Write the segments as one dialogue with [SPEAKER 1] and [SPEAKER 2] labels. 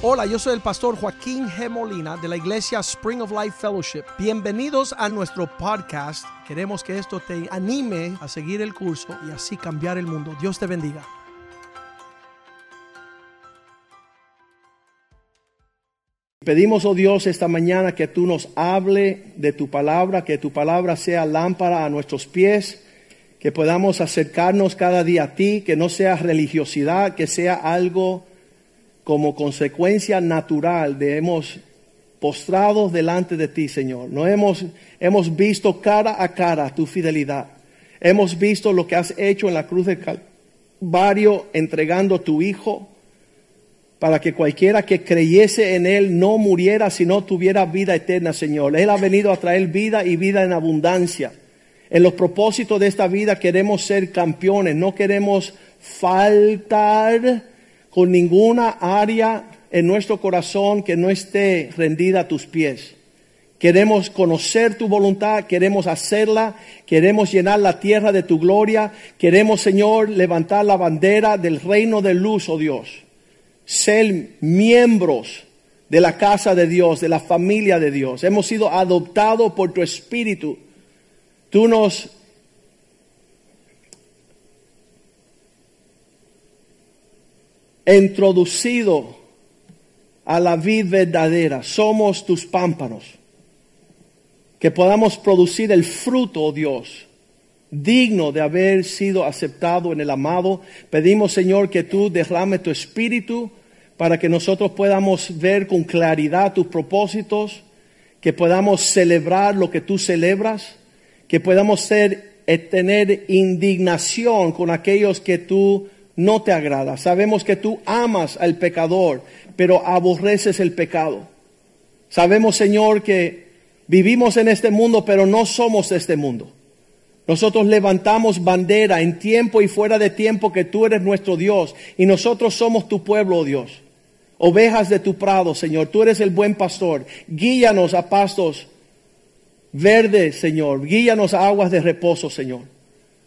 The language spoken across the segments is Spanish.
[SPEAKER 1] Hola, yo soy el pastor Joaquín G. Molina de la iglesia Spring of Life Fellowship. Bienvenidos a nuestro podcast. Queremos que esto te anime a seguir el curso y así cambiar el mundo. Dios te bendiga. Pedimos, oh Dios, esta mañana que tú nos hable de tu palabra, que tu palabra sea lámpara a nuestros pies, que podamos acercarnos cada día a ti, que no sea religiosidad, que sea algo como consecuencia natural de hemos postrado delante de ti, Señor. No hemos, hemos visto cara a cara tu fidelidad. Hemos visto lo que has hecho en la cruz de Calvario entregando tu Hijo para que cualquiera que creyese en Él no muriera, sino tuviera vida eterna, Señor. Él ha venido a traer vida y vida en abundancia. En los propósitos de esta vida queremos ser campeones, no queremos faltar con ninguna área en nuestro corazón que no esté rendida a tus pies. Queremos conocer tu voluntad, queremos hacerla, queremos llenar la tierra de tu gloria, queremos, Señor, levantar la bandera del reino de luz, oh Dios. Ser miembros de la casa de Dios, de la familia de Dios. Hemos sido adoptados por tu Espíritu. Tú nos introducido a la vida verdadera. Somos tus pámpanos. Que podamos producir el fruto, oh Dios, digno de haber sido aceptado en el amado. Pedimos, Señor, que tú derrame tu espíritu para que nosotros podamos ver con claridad tus propósitos, que podamos celebrar lo que tú celebras, que podamos ser, eh, tener indignación con aquellos que tú no te agrada. Sabemos que tú amas al pecador, pero aborreces el pecado. Sabemos, Señor, que vivimos en este mundo, pero no somos este mundo. Nosotros levantamos bandera en tiempo y fuera de tiempo que tú eres nuestro Dios y nosotros somos tu pueblo, oh Dios. Ovejas de tu prado, Señor. Tú eres el buen pastor. Guíanos a pastos verdes, Señor. Guíanos a aguas de reposo, Señor.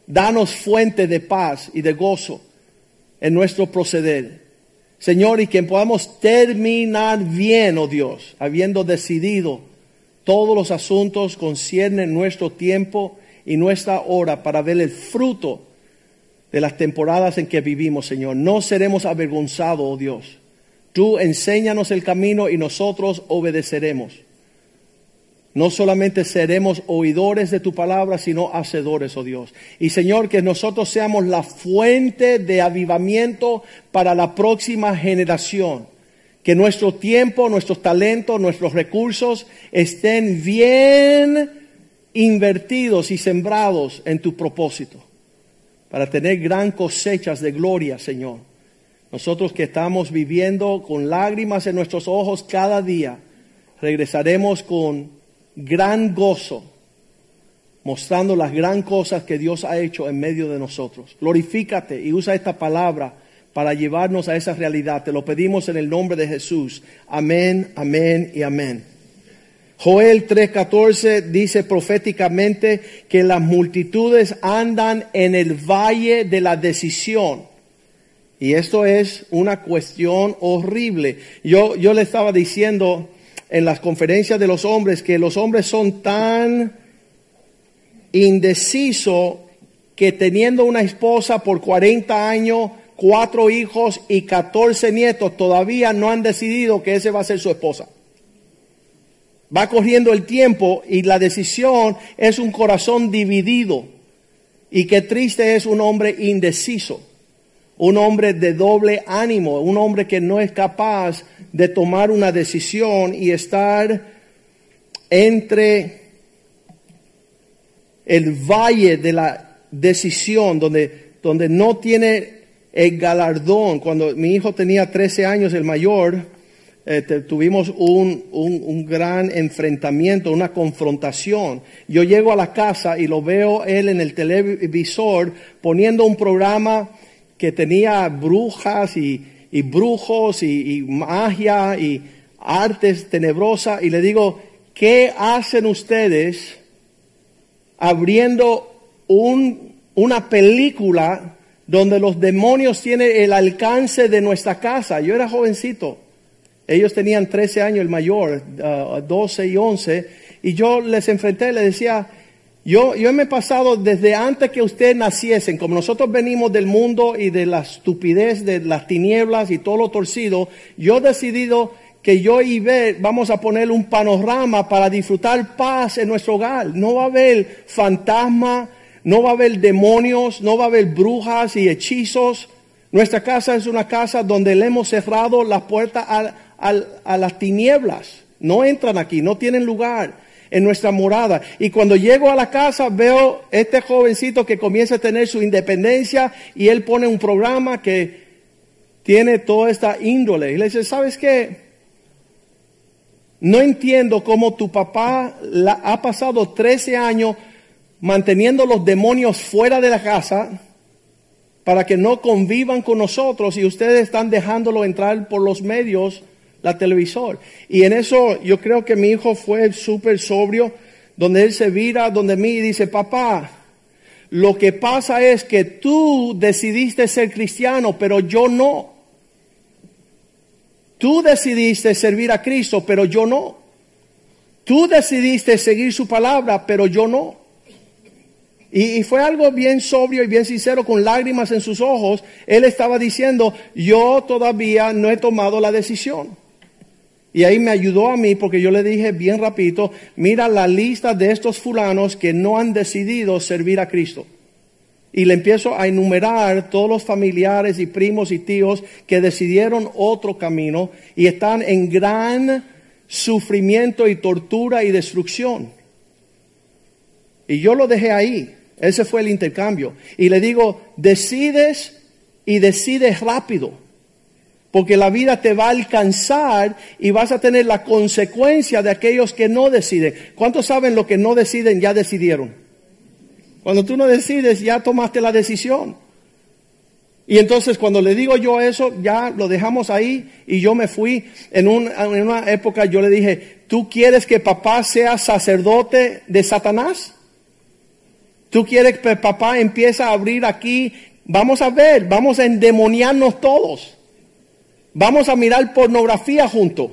[SPEAKER 1] Danos fuente de paz y de gozo en nuestro proceder. Señor, y que podamos terminar bien, oh Dios, habiendo decidido todos los asuntos conciernen nuestro tiempo y nuestra hora para ver el fruto de las temporadas en que vivimos, Señor. No seremos avergonzados, oh Dios. Tú enséñanos el camino y nosotros obedeceremos. No solamente seremos oidores de tu palabra, sino hacedores, oh Dios. Y Señor, que nosotros seamos la fuente de avivamiento para la próxima generación. Que nuestro tiempo, nuestros talentos, nuestros recursos estén bien invertidos y sembrados en tu propósito. Para tener gran cosechas de gloria, Señor. Nosotros que estamos viviendo con lágrimas en nuestros ojos cada día, regresaremos con gran gozo, mostrando las gran cosas que Dios ha hecho en medio de nosotros. Glorifícate y usa esta palabra para llevarnos a esa realidad. Te lo pedimos en el nombre de Jesús. Amén, amén y amén. Joel 3:14 dice proféticamente que las multitudes andan en el valle de la decisión. Y esto es una cuestión horrible. Yo, yo le estaba diciendo en las conferencias de los hombres que los hombres son tan indecisos que teniendo una esposa por 40 años, cuatro hijos y 14 nietos, todavía no han decidido que ese va a ser su esposa. Va corriendo el tiempo y la decisión es un corazón dividido. Y qué triste es un hombre indeciso un hombre de doble ánimo, un hombre que no es capaz de tomar una decisión y estar entre el valle de la decisión, donde, donde no tiene el galardón. Cuando mi hijo tenía 13 años, el mayor, eh, tuvimos un, un, un, gran enfrentamiento, una confrontación. Yo llego a la casa y lo veo él en el televisor poniendo un programa que tenía brujas y, brujos y, magia y artes tenebrosas y le digo, ¿qué hacen ustedes abriendo un, una película donde los demonios tienen el alcance de nuestra casa? Yo era jovencito. Ellos tenían 13 años, el mayor, uh, 12 y 11, y yo les enfrenté, les decía, yo, yo me he pasado desde antes que ustedes naciesen, como nosotros venimos del mundo y de la estupidez, de las tinieblas y todo lo torcido, yo he decidido que yo y ver, vamos a poner un panorama para disfrutar paz en nuestro hogar. No va a haber fantasma, no va a haber demonios, no va a haber brujas y hechizos. Nuestra casa es una casa donde le hemos cerrado las puertas a, a las tinieblas. No entran aquí, no tienen lugar en nuestra morada. Y cuando llego a la casa veo este jovencito que comienza a tener su independencia y él pone un programa que tiene toda esta índole. Y le dice, ¿sabes qué? No entiendo cómo tu papá ha pasado 13 años manteniendo los demonios fuera de la casa para que no convivan con nosotros y ustedes están dejándolo entrar por los medios la televisor. Y en eso yo creo que mi hijo fue súper sobrio, donde él se vira donde mí dice, papá, lo que pasa es que tú decidiste ser cristiano, pero yo no. Tú decidiste servir a Cristo, pero yo no. Tú decidiste seguir su palabra, pero yo no. Y, fue algo bien sobrio y bien sincero, con lágrimas en sus ojos. Él estaba diciendo, yo todavía no he tomado la decisión. Y ahí me ayudó a mí porque yo le dije bien rapidito, mira la lista de estos fulanos que no han decidido servir a Cristo. Y le empiezo a enumerar todos los familiares y primos y tíos que decidieron otro camino y están en gran sufrimiento y tortura y destrucción. Y yo lo dejé ahí. Ese fue el intercambio. Y le digo, decides y decides rápido porque la vida te va a alcanzar y vas a tener la consecuencia de aquellos que no deciden. ¿Cuántos saben lo que no deciden ya decidieron? Cuando tú no decides ya tomaste la decisión. Y entonces cuando le digo yo eso, ya lo dejamos ahí y yo me fui. En, una época yo le dije, ¿tú quieres que papá sea sacerdote de Satanás? ¿Tú quieres que papá empiece a abrir aquí? Vamos a ver, vamos a endemoniarnos todos. Vamos a mirar pornografía juntos.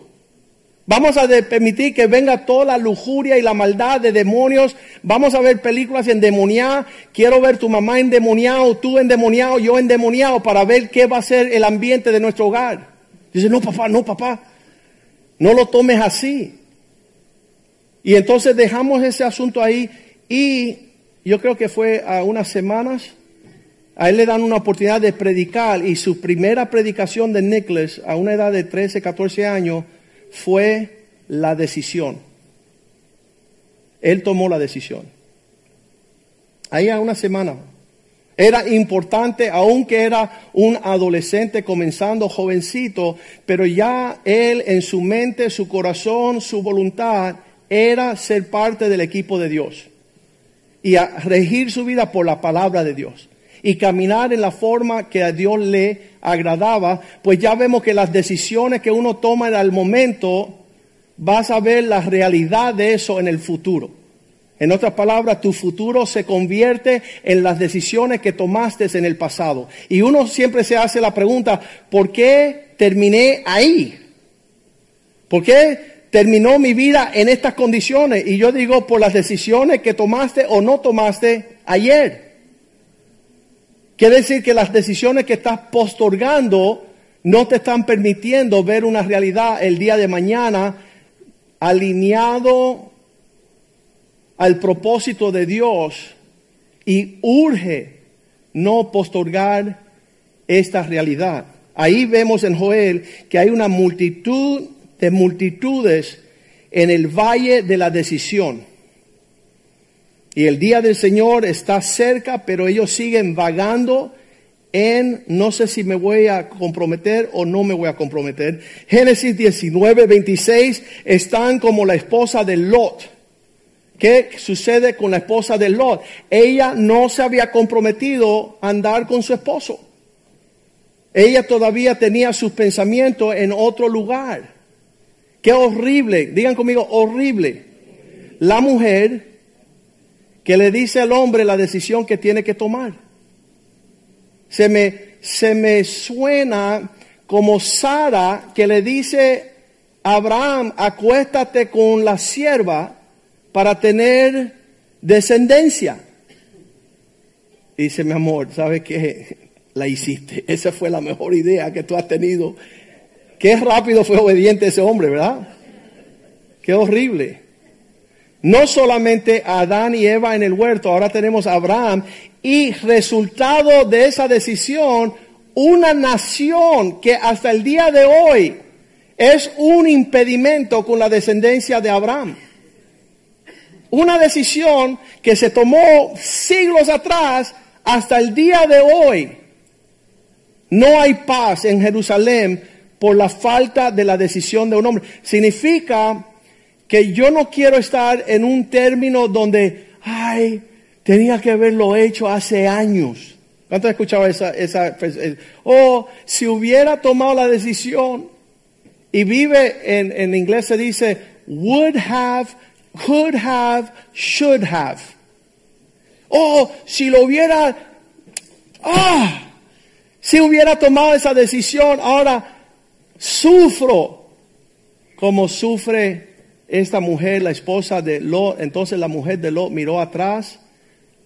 [SPEAKER 1] Vamos a permitir que venga toda la lujuria y la maldad de demonios. Vamos a ver películas endemoniadas. Quiero ver tu mamá endemoniado, tú endemoniado, yo endemoniado para ver qué va a ser el ambiente de nuestro hogar. Dice, no papá, no papá. No lo tomes así. Y entonces dejamos ese asunto ahí y yo creo que fue a unas semanas a él le dan una oportunidad de predicar y su primera predicación de Nicholas a una edad de 13, 14 años fue la decisión. Él tomó la decisión. Ahí a una semana. Era importante, aunque era un adolescente comenzando jovencito, pero ya él en su mente, su corazón, su voluntad era ser parte del equipo de Dios y a regir su vida por la palabra de Dios y caminar en la forma que a Dios le agradaba, pues ya vemos que las decisiones que uno toma en el momento, vas a ver la realidad de eso en el futuro. En otras palabras, tu futuro se convierte en las decisiones que tomaste en el pasado. Y uno siempre se hace la pregunta, ¿por qué terminé ahí? ¿Por qué terminó mi vida en estas condiciones? Y yo digo, por las decisiones que tomaste o no tomaste ayer. Quiere decir que las decisiones que estás postorgando no te están permitiendo ver una realidad el día de mañana alineado al propósito de Dios y urge no postorgar esta realidad. Ahí vemos en Joel que hay una multitud de multitudes en el valle de la decisión. Y el día del Señor está cerca, pero ellos siguen vagando en no sé si me voy a comprometer o no me voy a comprometer. Génesis 19, 26 están como la esposa de Lot. ¿Qué sucede con la esposa de Lot? Ella no se había comprometido a andar con su esposo. Ella todavía tenía sus pensamientos en otro lugar. Qué horrible, digan conmigo, horrible. La mujer que le dice al hombre la decisión que tiene que tomar. Se me, se me suena como Sara que le dice Abraham, acuéstate con la sierva para tener descendencia. dice, mi amor, ¿sabes qué? La hiciste. Esa fue la mejor idea que tú has tenido. Qué rápido fue obediente ese hombre, ¿verdad? Qué horrible. No solamente Adán y Eva en el huerto, ahora tenemos a Abraham y resultado de esa decisión, una nación que hasta el día de hoy es un impedimento con la descendencia de Abraham. Una decisión que se tomó siglos atrás hasta el día de hoy. No hay paz en Jerusalén por la falta de la decisión de un hombre. Significa que yo no quiero estar en un término donde, ay, tenía que haberlo hecho hace años. ¿Cuánto has escuchado esa, esa, oh, si hubiera tomado la decisión y vive en, en inglés se dice would have, could have, should have. Oh, si lo hubiera, ah, si hubiera tomado esa decisión, ahora sufro como sufre esta mujer, la esposa de Lot. Entonces la mujer de Lot miró atrás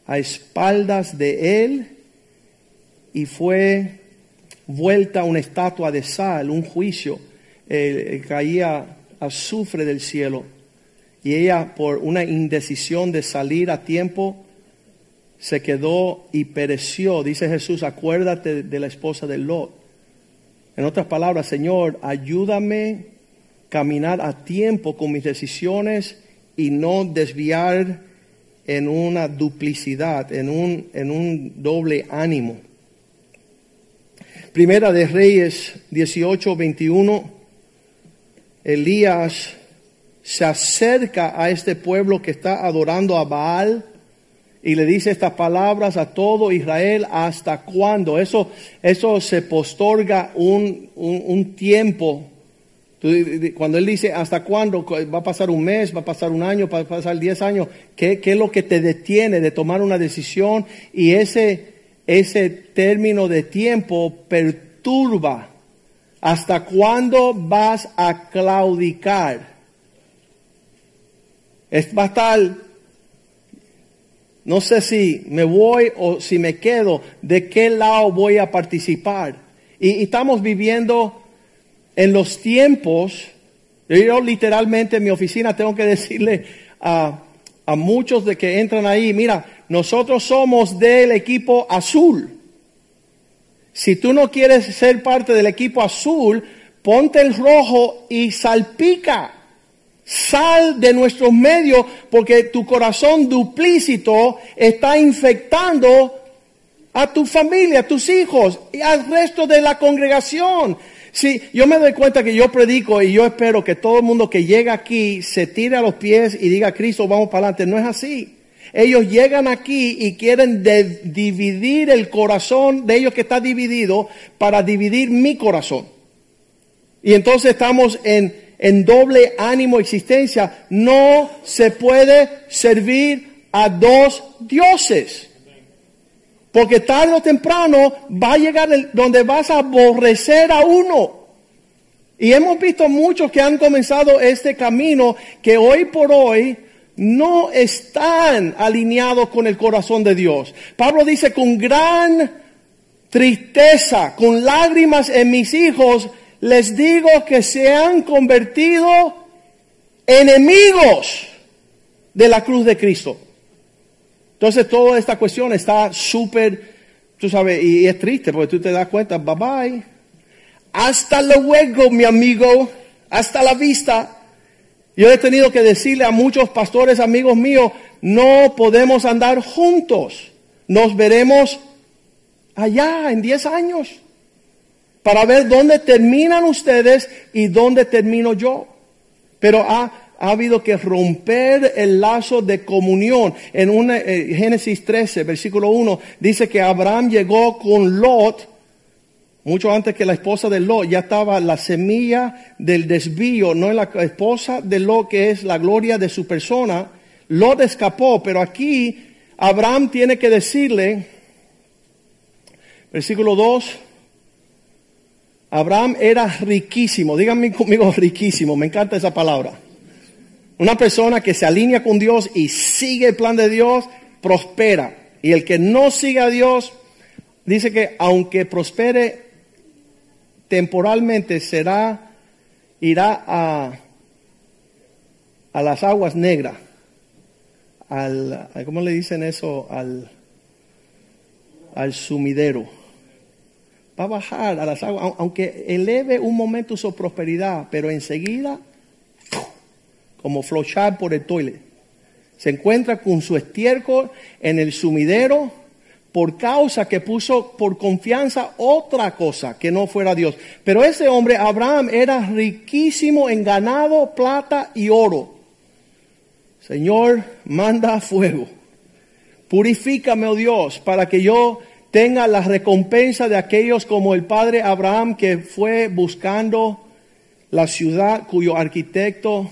[SPEAKER 1] a espaldas de él y fue vuelta una estatua de sal, un juicio. Eh, caía azufre del cielo y ella por una indecisión de salir a tiempo se quedó y pereció. Dice Jesús, acuérdate de la esposa de Lot. En otras palabras, Señor, ayúdame caminar a tiempo con mis decisiones y no desviar en una duplicidad, en un, en un doble ánimo. Primera de Reyes 18, 21. Elías se acerca a este pueblo que está adorando a Baal y le dice estas palabras a todo Israel, ¿hasta cuándo? Eso, eso se postorga un, un tiempo cuando él dice, ¿hasta cuándo? ¿Va a pasar un mes? ¿Va a pasar un año? ¿Va a pasar diez años? ¿Qué, es lo que te detiene de tomar una decisión? Y ese, ese término de tiempo perturba. ¿Hasta cuándo vas a claudicar? Va a estar, no sé si me voy o si me quedo, de qué lado voy a participar. y estamos viviendo en los tiempos, yo literalmente en mi oficina tengo que decirle a, muchos de que entran ahí, mira, nosotros somos del equipo azul. Si tú no quieres ser parte del equipo azul, ponte el rojo y salpica. Sal de nuestros medios porque tu corazón duplícito está infectando a tu familia, a tus hijos y al resto de la congregación. Sí, yo me doy cuenta que yo predico y yo espero que todo el mundo que llega aquí se tire a los pies y diga, Cristo, vamos para adelante. No es así. Ellos llegan aquí y quieren dividir el corazón de ellos que está dividido para dividir mi corazón. Y entonces estamos en, en doble ánimo existencia. No se puede servir a dos dioses. Porque tarde o temprano va a llegar el, donde vas a aborrecer a uno. Y hemos visto muchos que han comenzado este camino que hoy por hoy no están alineados con el corazón de Dios. Pablo dice con gran tristeza, con lágrimas en mis hijos, les digo que se han convertido enemigos de la cruz de Cristo. Entonces toda esta cuestión está súper, tú sabes, y es triste porque tú te das cuenta, bye bye. Hasta luego, mi amigo. Hasta la vista. Yo he tenido que decirle a muchos pastores amigos míos, no podemos andar juntos. Nos veremos allá en 10 años para ver dónde terminan ustedes y dónde termino yo. Pero ha, ha habido que romper el lazo de comunión. En una, eh, Génesis 13, versículo 1, dice que Abraham llegó con Lot, mucho antes que la esposa de Lot, ya estaba la semilla del desvío, no en la esposa de Lot, que es la gloria de su persona. Lot escapó, pero aquí Abraham tiene que decirle, versículo 2, Abraham era riquísimo, díganme conmigo riquísimo, me encanta esa palabra. Una persona que se alinea con Dios y sigue el plan de Dios, prospera. Y el que no sigue a Dios, dice que aunque prospere temporalmente, será, irá a, a las aguas negras. Al, ¿cómo le dicen eso? Al, al sumidero va a bajar a las aguas, aunque eleve un momento su prosperidad, pero enseguida, como flochar por el toilet, se encuentra con su estiércol en el sumidero por causa que puso por confianza otra cosa que no fuera Dios. Pero ese hombre, Abraham, era riquísimo en ganado, plata y oro. Señor, manda fuego. Purifícame, oh Dios, para que yo tenga la recompensa de aquellos como el padre Abraham que fue buscando la ciudad cuyo arquitecto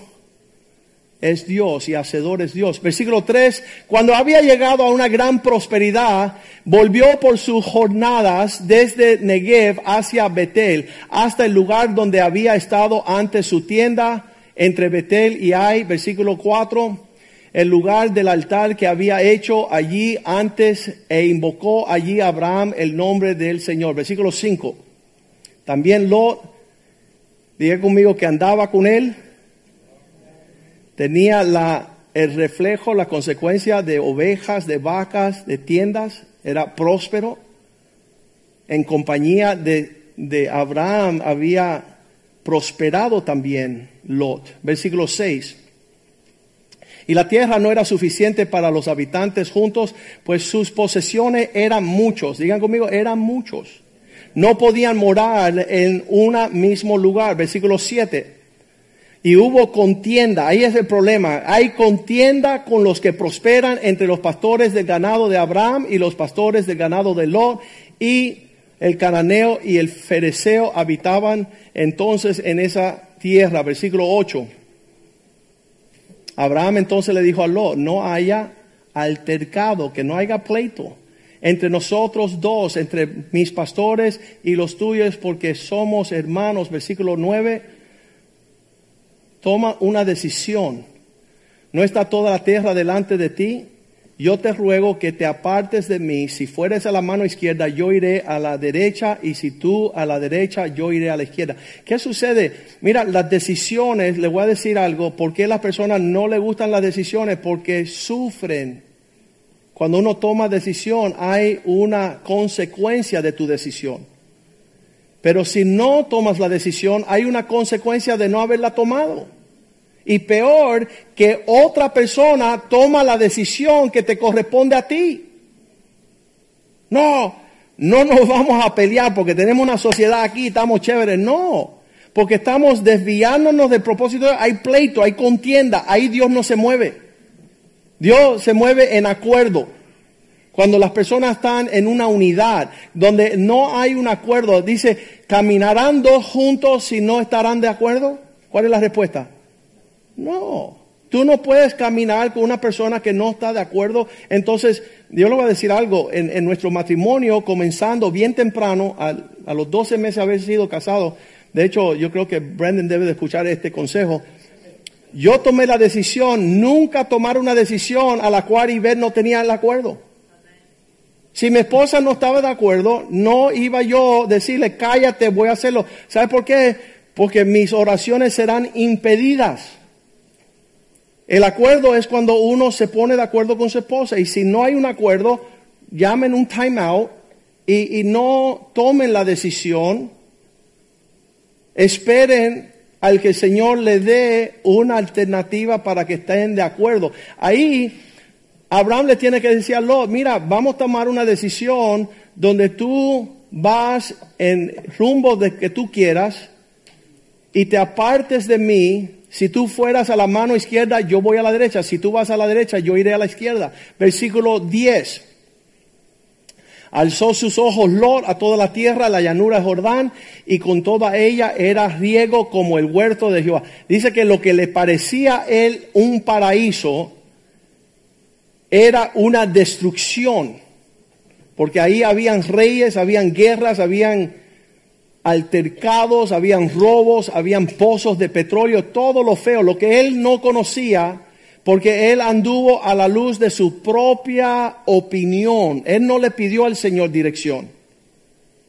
[SPEAKER 1] es Dios y hacedor es Dios. Versículo 3, cuando había llegado a una gran prosperidad, volvió por sus jornadas desde Negev hacia Betel, hasta el lugar donde había estado antes su tienda, entre Betel y Ai, versículo 4 el lugar del altar que había hecho allí antes e invocó allí Abraham el nombre del Señor. Versículo 5. También Lot, dije conmigo que andaba con él, tenía el reflejo, la consecuencia de ovejas, de vacas, de tiendas, era próspero. En compañía de, de Abraham había prosperado también Lot. Versículo 6. Y la tierra no era suficiente para los habitantes juntos, pues sus posesiones eran muchos. Digan conmigo, eran muchos. No podían morar en un mismo lugar. Versículo 7. Y hubo contienda, ahí es el problema. Hay contienda con los que prosperan entre los pastores del ganado de Abraham y los pastores del ganado de Lot. Y el cananeo y el fereceo habitaban entonces en esa tierra. Versículo 8. Abraham entonces le dijo a Lot, no haya altercado, que no haya pleito entre nosotros dos, entre mis pastores y los tuyos, porque somos hermanos. Versículo 9, toma una decisión. ¿No está toda la tierra delante de ti? yo te ruego que te apartes de mí. Si fueres a la mano izquierda, yo iré a la derecha, y si tú a la derecha, yo iré a la izquierda. ¿Qué sucede? Mira, las decisiones, le voy a decir algo, ¿por qué las personas no le gustan las decisiones? Porque sufren. Cuando uno toma decisión, hay una consecuencia de tu decisión. Pero si no tomas la decisión, hay una consecuencia de no haberla tomado. Y peor, que otra persona toma la decisión que te corresponde a ti. No, no nos vamos a pelear porque tenemos una sociedad aquí, estamos chéveres. No, porque estamos desviándonos del propósito. Hay pleito, hay contienda, ahí Dios no se mueve. Dios se mueve en acuerdo. Cuando las personas están en una unidad, donde no hay un acuerdo, dice, ¿caminarán dos juntos si no estarán de acuerdo? ¿Cuál es la respuesta? No, tú no puedes caminar con una persona que no está de acuerdo. Entonces, Dios le va a decir algo, en, nuestro matrimonio, comenzando bien temprano, a, los 12 meses de haber sido casado, de hecho, yo creo que Brandon debe de escuchar este consejo. Yo tomé la decisión, nunca tomar una decisión a la cual Iber no tenía el acuerdo. Si mi esposa no estaba de acuerdo, no iba yo a decirle, cállate, voy a hacerlo. ¿Sabe por qué? Porque mis oraciones serán impedidas. El acuerdo es cuando uno se pone de acuerdo con su esposa y si no hay un acuerdo, llamen un time out y, no tomen la decisión. Esperen al que el Señor le dé una alternativa para que estén de acuerdo. Ahí Abraham le tiene que decir a Lot, mira, vamos a tomar una decisión donde tú vas en rumbo de que tú quieras y te apartes de mí si tú fueras a la mano izquierda, yo voy a la derecha. Si tú vas a la derecha, yo iré a la izquierda. Versículo 10. Alzó sus ojos Lot a toda la tierra, la llanura de Jordán, y con toda ella era riego como el huerto de Jehová. Dice que lo que le parecía a él un paraíso era una destrucción, porque ahí habían reyes, habían guerras, habían altercados, habían robos, habían pozos de petróleo, todo lo feo, lo que él no conocía, porque él anduvo a la luz de su propia opinión. Él no le pidió al Señor dirección.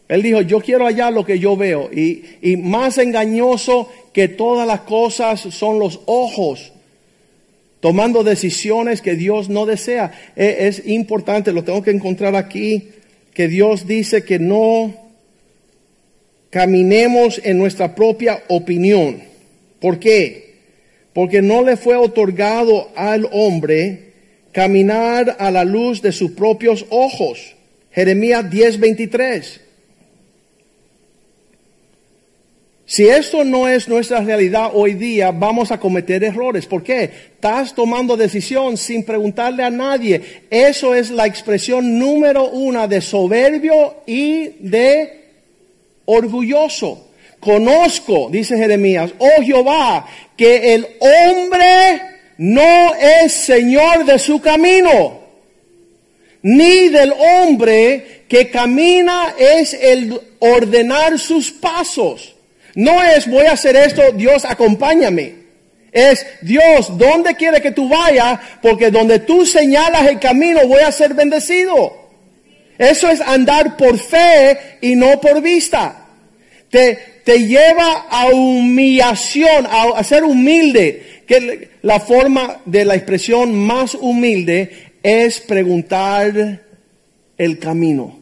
[SPEAKER 1] Él dijo, yo quiero allá lo que yo veo. Y, y más engañoso que todas las cosas son los ojos tomando decisiones que Dios no desea. E, es, importante, lo tengo que encontrar aquí, que Dios dice que no caminemos en nuestra propia opinión. ¿Por qué? Porque no le fue otorgado al hombre caminar a la luz de sus propios ojos. Jeremías 10:23. Si esto no es nuestra realidad hoy día, vamos a cometer errores. ¿Por qué? Estás tomando decisión sin preguntarle a nadie. Eso es la expresión número uno de soberbio y de orgulloso. Conozco, dice Jeremías, oh Jehová, que el hombre no es señor de su camino, ni del hombre que camina es el ordenar sus pasos. No es voy a hacer esto, Dios acompáñame. Es Dios, ¿dónde quiere que tú vayas? Porque donde tú señalas el camino voy a ser bendecido. Eso es andar por fe y no por vista. Te, te lleva a humillación, a, a ser humilde. Que la forma de la expresión más humilde es preguntar el camino.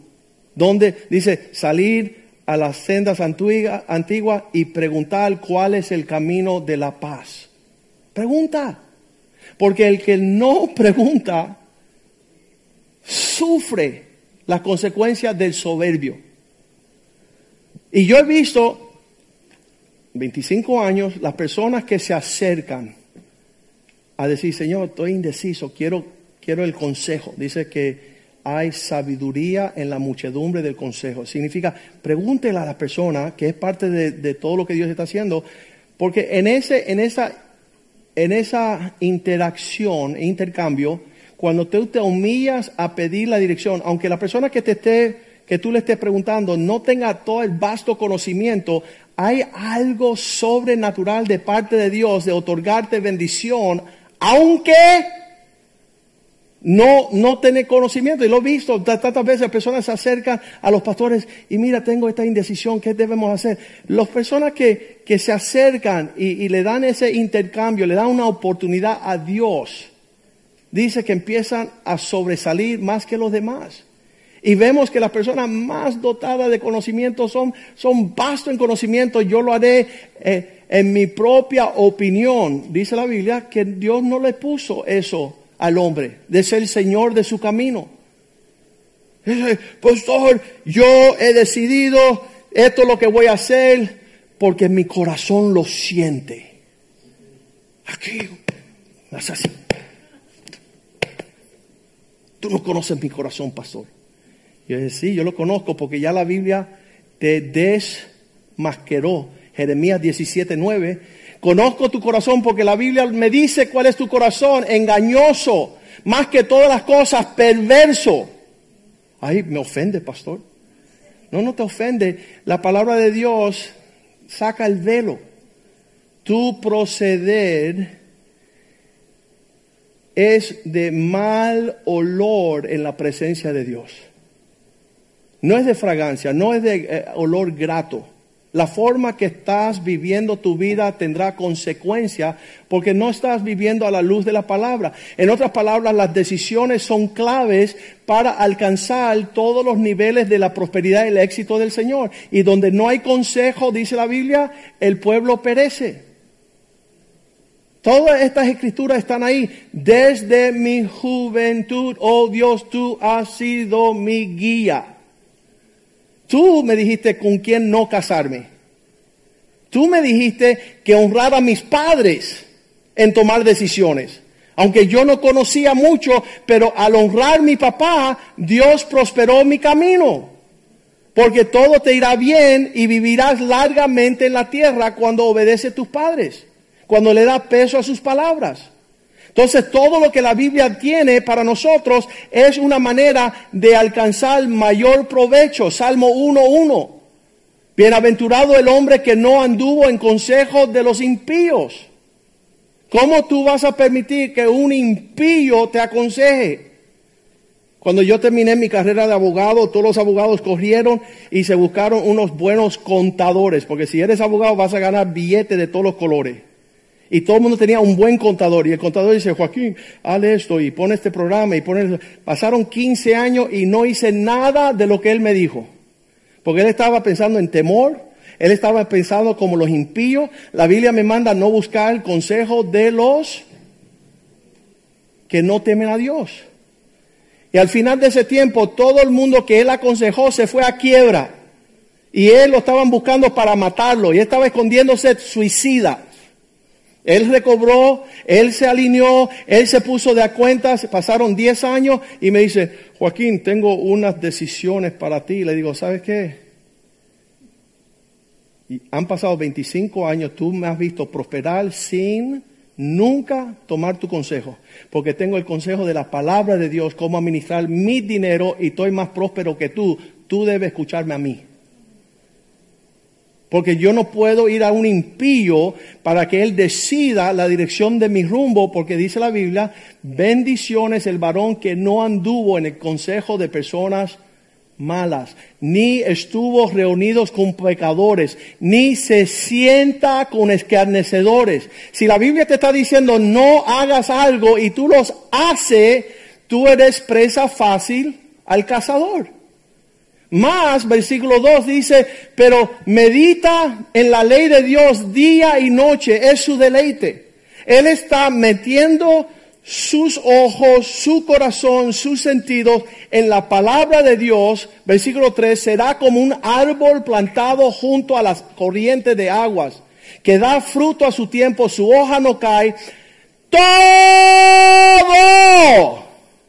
[SPEAKER 1] Donde dice salir a las sendas antiguas y preguntar cuál es el camino de la paz. Pregunta. Porque el que no pregunta sufre las consecuencias del soberbio. Y yo he visto 25 años las personas que se acercan a decir, Señor, estoy indeciso, quiero, quiero el consejo. Dice que hay sabiduría en la muchedumbre del consejo. Significa, pregúntele a la persona que es parte de, todo lo que Dios está haciendo, porque en, ese, en, esa, en esa interacción e intercambio, cuando tú te humillas a pedir la dirección, aunque la persona que te esté, que tú le estés preguntando no tenga todo el vasto conocimiento, hay algo sobrenatural de parte de Dios de otorgarte bendición, aunque no, no tener conocimiento. Y lo he visto, tantas veces personas se acercan a los pastores y mira, tengo esta indecisión, ¿qué debemos hacer? Las personas que, que se acercan y, le dan ese intercambio, le dan una oportunidad a Dios, dice que empiezan a sobresalir más que los demás. Y vemos que las personas más dotadas de conocimiento son, son vasto en conocimiento. Yo lo haré eh, en mi propia opinión. Dice la Biblia que Dios no le puso eso al hombre, de ser el Señor de su camino. Pastor, yo he decidido, esto es lo que voy a hacer, porque mi corazón lo siente. Aquí, así. Tú no conoces mi corazón, pastor. Yo dije, sí, yo lo conozco porque ya la Biblia te desmasqueró. Jeremías 17, 9 Conozco tu corazón porque la Biblia me dice cuál es tu corazón, engañoso, más que todas las cosas, perverso. Ay, me ofende, pastor. No, no te ofende. La palabra de Dios saca el velo. Tu proceder es de mal olor en la presencia de Dios. No es de fragancia, no es de eh, olor grato. La forma que estás viviendo tu vida tendrá consecuencia porque no estás viviendo a la luz de la palabra. En otras palabras, las decisiones son claves para alcanzar todos los niveles de la prosperidad y el éxito del Señor. Y donde no hay consejo, dice la Biblia, el pueblo perece. Todas estas escrituras están ahí. Desde mi juventud, oh Dios, tú has sido mi guía. Tú me dijiste con quién no casarme. Tú me dijiste que honraba a mis padres en tomar decisiones. Aunque yo no conocía mucho, pero al honrar a mi papá, Dios prosperó mi camino. Porque todo te irá bien y vivirás largamente en la tierra cuando obedeces a tus padres, cuando le das peso a sus palabras. Entonces todo lo que la Biblia tiene para nosotros es una manera de alcanzar mayor provecho. Salmo 1.1. Bienaventurado el hombre que no anduvo en consejo de los impíos. ¿Cómo tú vas a permitir que un impío te aconseje? Cuando yo terminé mi carrera de abogado, todos los abogados corrieron y se buscaron unos buenos contadores, porque si eres abogado vas a ganar billetes de todos los colores. Y todo el mundo tenía un buen contador. Y el contador dice, Joaquín, haz esto y pone este programa y pone... Pasaron 15 años y no hice nada de lo que él me dijo. Porque él estaba pensando en temor, él estaba pensando como los impíos. La Biblia me manda no buscar el consejo de los que no temen a Dios. Y al final de ese tiempo, todo el mundo que él aconsejó se fue a quiebra. Y él lo estaban buscando para matarlo. Y él estaba escondiéndose suicida. Él recobró, él se alineó, él se puso de a cuentas, pasaron 10 años y me dice, Joaquín, tengo unas decisiones para ti. Le digo, ¿sabes qué? Han pasado 25 años, tú me has visto prosperar sin nunca tomar tu consejo, porque tengo el consejo de la palabra de Dios, cómo administrar mi dinero y estoy más próspero que tú. Tú debes escucharme a mí. Porque yo no puedo ir a un impío para que él decida la dirección de mi rumbo, porque dice la Biblia, bendiciones el varón que no anduvo en el consejo de personas malas, ni estuvo reunidos con pecadores, ni se sienta con escarnecedores. Si la Biblia te está diciendo no hagas algo y tú los haces, tú eres presa fácil al cazador. Más, versículo 2 dice, pero medita en la ley de Dios día y noche, es su deleite. Él está metiendo sus ojos, su corazón, sus sentidos en la palabra de Dios. Versículo 3, será como un árbol plantado junto a las corrientes de aguas, que da fruto a su tiempo, su hoja no cae. Todo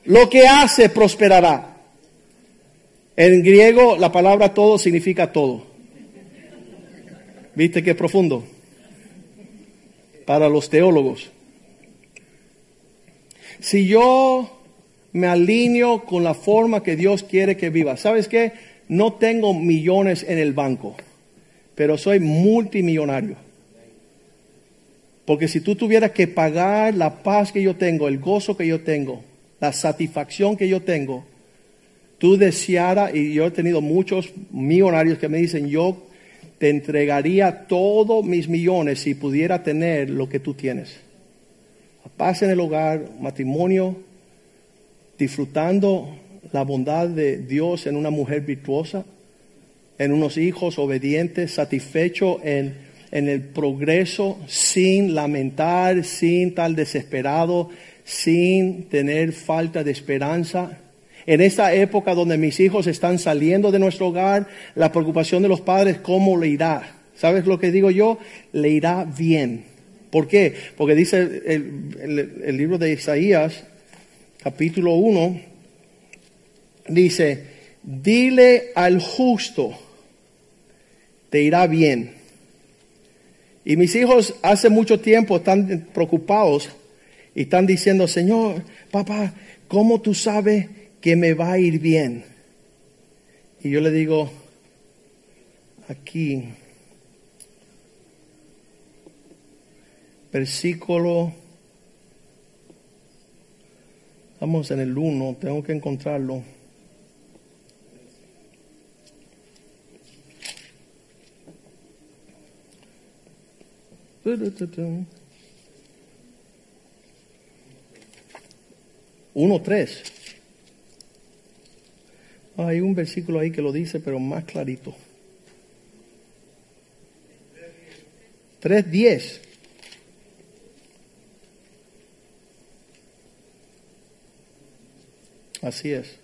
[SPEAKER 1] lo que hace prosperará. En griego la palabra todo significa todo. ¿Viste qué profundo? Para los teólogos. Si yo me alineo con la forma que Dios quiere que viva, ¿sabes qué? No tengo millones en el banco, pero soy multimillonario. Porque si tú tuvieras que pagar la paz que yo tengo, el gozo que yo tengo, la satisfacción que yo tengo, tú deseara, y yo he tenido muchos millonarios que me dicen, yo te entregaría todos mis millones si pudiera tener lo que tú tienes. Paz en el hogar, matrimonio, disfrutando la bondad de Dios en una mujer virtuosa, en unos hijos obedientes, satisfecho en, en el progreso, sin lamentar, sin tal desesperado, sin tener falta de esperanza en esta época donde mis hijos están saliendo de nuestro hogar, la preocupación de los padres, ¿cómo le irá? ¿Sabes lo que digo yo? Le irá bien. ¿Por qué? Porque dice el, libro de Isaías, capítulo 1, dice, dile al justo, te irá bien. Y mis hijos hace mucho tiempo están preocupados y están diciendo, Señor, papá, ¿cómo tú sabes que me va a ir bien. Y yo le digo, aquí, versículo, estamos en el 1, tengo que encontrarlo. Uno, tres. Hay un versículo ahí que lo dice, pero más clarito. 3.10. Así es.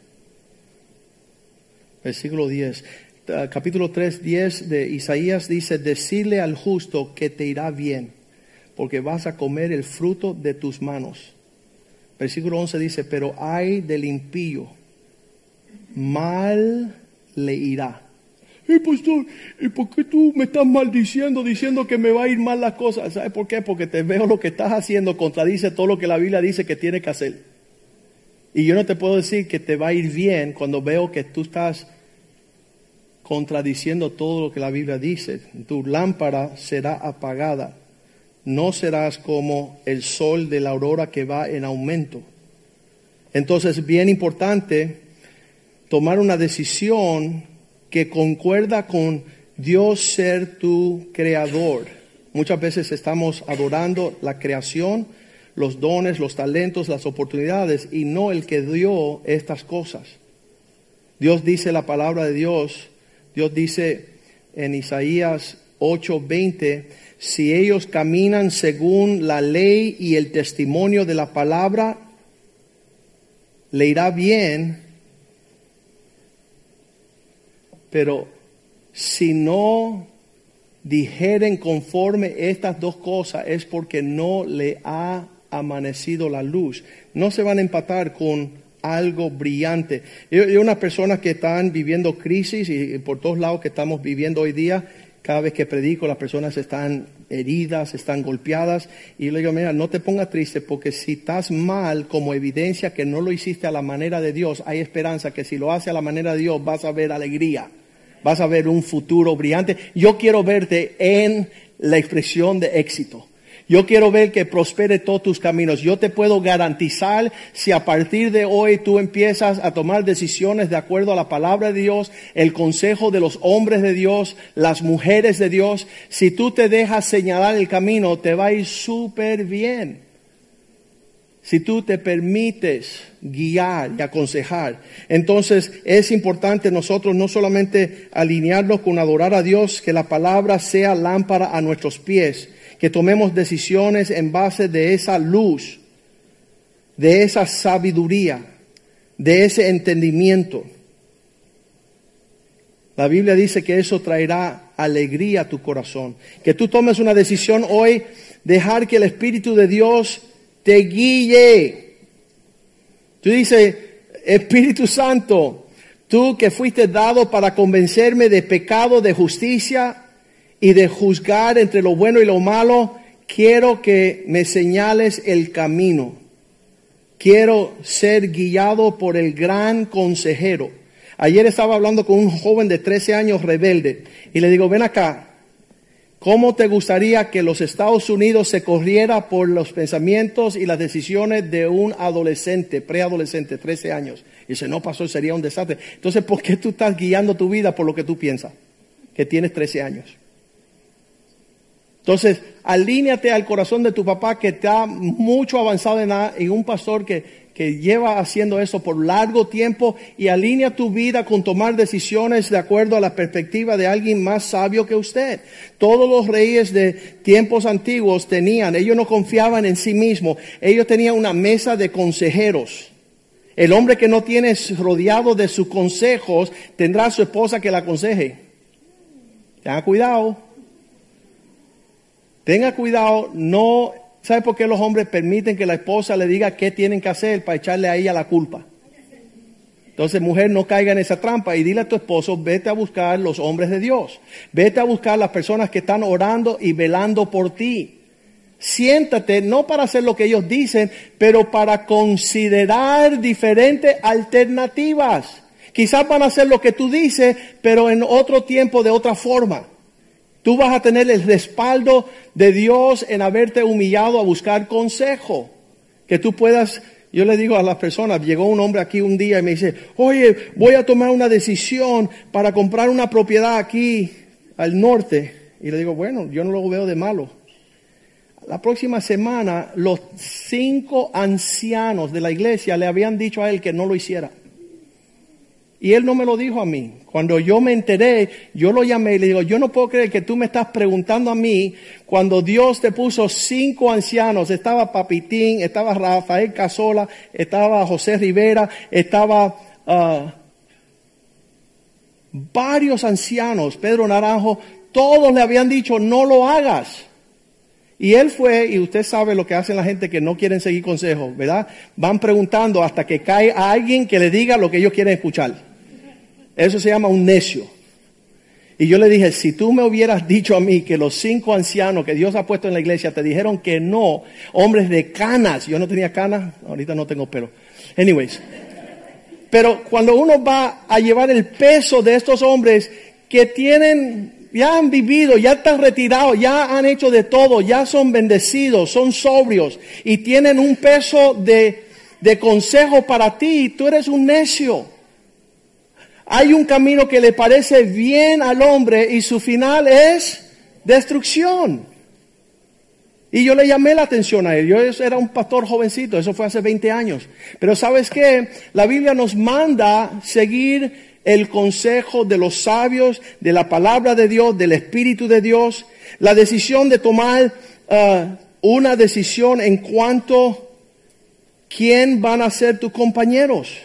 [SPEAKER 1] Versículo 10. Ah, capítulo 3, 10 de Isaías dice, decirle al justo que te irá bien, porque vas a comer el fruto de tus manos. Versículo 11 dice, pero hay del impío mal le irá. Y pastor, ¿y por qué tú me estás maldiciendo diciendo que me va a ir mal las cosas? ¿Sabes por qué? Porque te veo lo que estás haciendo contradice todo lo que la Biblia dice que tiene que hacer. Y yo no te puedo decir que te va a ir bien cuando veo que tú estás contradiciendo todo lo que la Biblia dice. Tu lámpara será apagada. No serás como el sol de la aurora que va en aumento. Entonces, bien importante tomar una decisión que concuerda con Dios ser tu creador. Muchas veces estamos adorando la creación, los dones, los talentos, las oportunidades y no el que dio estas cosas. Dios dice la palabra de Dios, Dios dice en Isaías 8:20, si ellos caminan según la ley y el testimonio de la palabra, le irá bien, pero si no dijeren conforme estas dos cosas es porque no le ha amanecido la luz. No se van a empatar con algo brillante. Yo, unas personas que están viviendo crisis y por todos lados que estamos viviendo hoy día, cada vez que predico las personas están heridas, están golpeadas y le digo, mira, no te pongas triste porque si estás mal como evidencia que no lo hiciste a la manera de Dios, hay esperanza que si lo hace a la manera de Dios vas a ver alegría, vas a ver un futuro brillante. Yo quiero verte en la expresión de éxito. Yo quiero ver que prospere todos tus caminos. Yo te puedo garantizar si a partir de hoy tú empiezas a tomar decisiones de acuerdo a la palabra de Dios, el consejo de los hombres de Dios, las mujeres de Dios, si tú te dejas señalar el camino, te va a ir súper bien. Si tú te permites guiar y aconsejar, entonces es importante nosotros no solamente alinearnos con adorar a Dios, que la palabra sea lámpara a nuestros pies, que tomemos decisiones en base de esa luz, de esa sabiduría, de ese entendimiento. La Biblia dice que eso traerá alegría a tu corazón. Que tú tomes una decisión hoy, dejar que el Espíritu de Dios te guíe. Tú dices, Espíritu Santo, tú que fuiste dado para convencerme de pecado, de justicia y de juzgar entre lo bueno y lo malo, quiero que me señales el camino. Quiero ser guiado por el gran consejero. Ayer estaba hablando con un joven de 13 años rebelde y le digo, ven acá, ¿cómo te gustaría que los Estados Unidos se corriera por los pensamientos y las decisiones de un adolescente, preadolescente, 13 años? Y dice, no pasó, sería un desastre. Entonces, ¿por qué tú estás guiando tu vida por lo que tú piensas? Que tienes 13 años. Entonces, alíñate al corazón de tu papá que está mucho avanzado en, en un pastor que, que lleva haciendo eso por largo tiempo y alinea tu vida con tomar decisiones de acuerdo a la perspectiva de alguien más sabio que usted. Todos los reyes de tiempos antiguos tenían, ellos no confiaban en sí mismos, ellos tenían una mesa de consejeros. El hombre que no tiene rodeado de sus consejos tendrá a su esposa que la aconseje. Tenga cuidado. Tenga cuidado, no, ¿sabe por qué los hombres permiten que la esposa le diga qué tienen que hacer para echarle a ella la culpa? Entonces, mujer, no caiga en esa trampa y dile a tu esposo, vete a buscar los hombres de Dios. Vete a buscar las personas que están orando y velando por ti. Siéntate, no para hacer lo que ellos dicen, pero para considerar diferentes alternativas. Quizás van a hacer lo que tú dices, pero en otro tiempo, de otra forma. Tú vas a tener el respaldo de Dios en haberte humillado a buscar consejo. Que tú puedas, yo le digo a las personas, llegó un hombre aquí un día y me dice, oye, voy a tomar una decisión para comprar una propiedad aquí al norte. Y le digo, bueno, yo no lo veo de malo. La próxima semana los cinco ancianos de la iglesia le habían dicho a él que no lo hiciera. Y él no me lo dijo a mí. Cuando yo me enteré, yo lo llamé y le digo, yo no puedo creer que tú me estás preguntando a mí cuando Dios te puso cinco ancianos. Estaba Papitín, estaba Rafael Casola, estaba José Rivera, estaba ah, varios ancianos, Pedro Naranjo, todos le habían dicho, no lo hagas. Y él fue, y usted sabe lo que hacen la gente que no quieren seguir consejos, ¿verdad? Van preguntando hasta que cae a alguien que le diga lo que ellos quieren escuchar. Eso se llama un necio. Y yo le dije, si tú me hubieras dicho a mí que los cinco ancianos que Dios ha puesto en la iglesia te dijeron que no, hombres de canas, yo no tenía canas, ahorita no tengo pelo. Anyways, pero cuando uno va a llevar el peso de estos hombres, que tienen, ya han vivido, ya están retirados, ya han hecho de todo, ya son bendecidos, son sobrios y tienen un peso de, de consejo para ti. Tú eres un necio. Hay un camino que le parece bien al hombre y su final es destrucción. Y yo le llamé la atención a él. Yo era un pastor jovencito, eso fue hace 20 años. Pero sabes qué? La Biblia nos manda seguir el consejo de los sabios, de la palabra de Dios, del Espíritu de Dios. La decisión de tomar uh, una decisión en cuanto quién van a ser tus compañeros.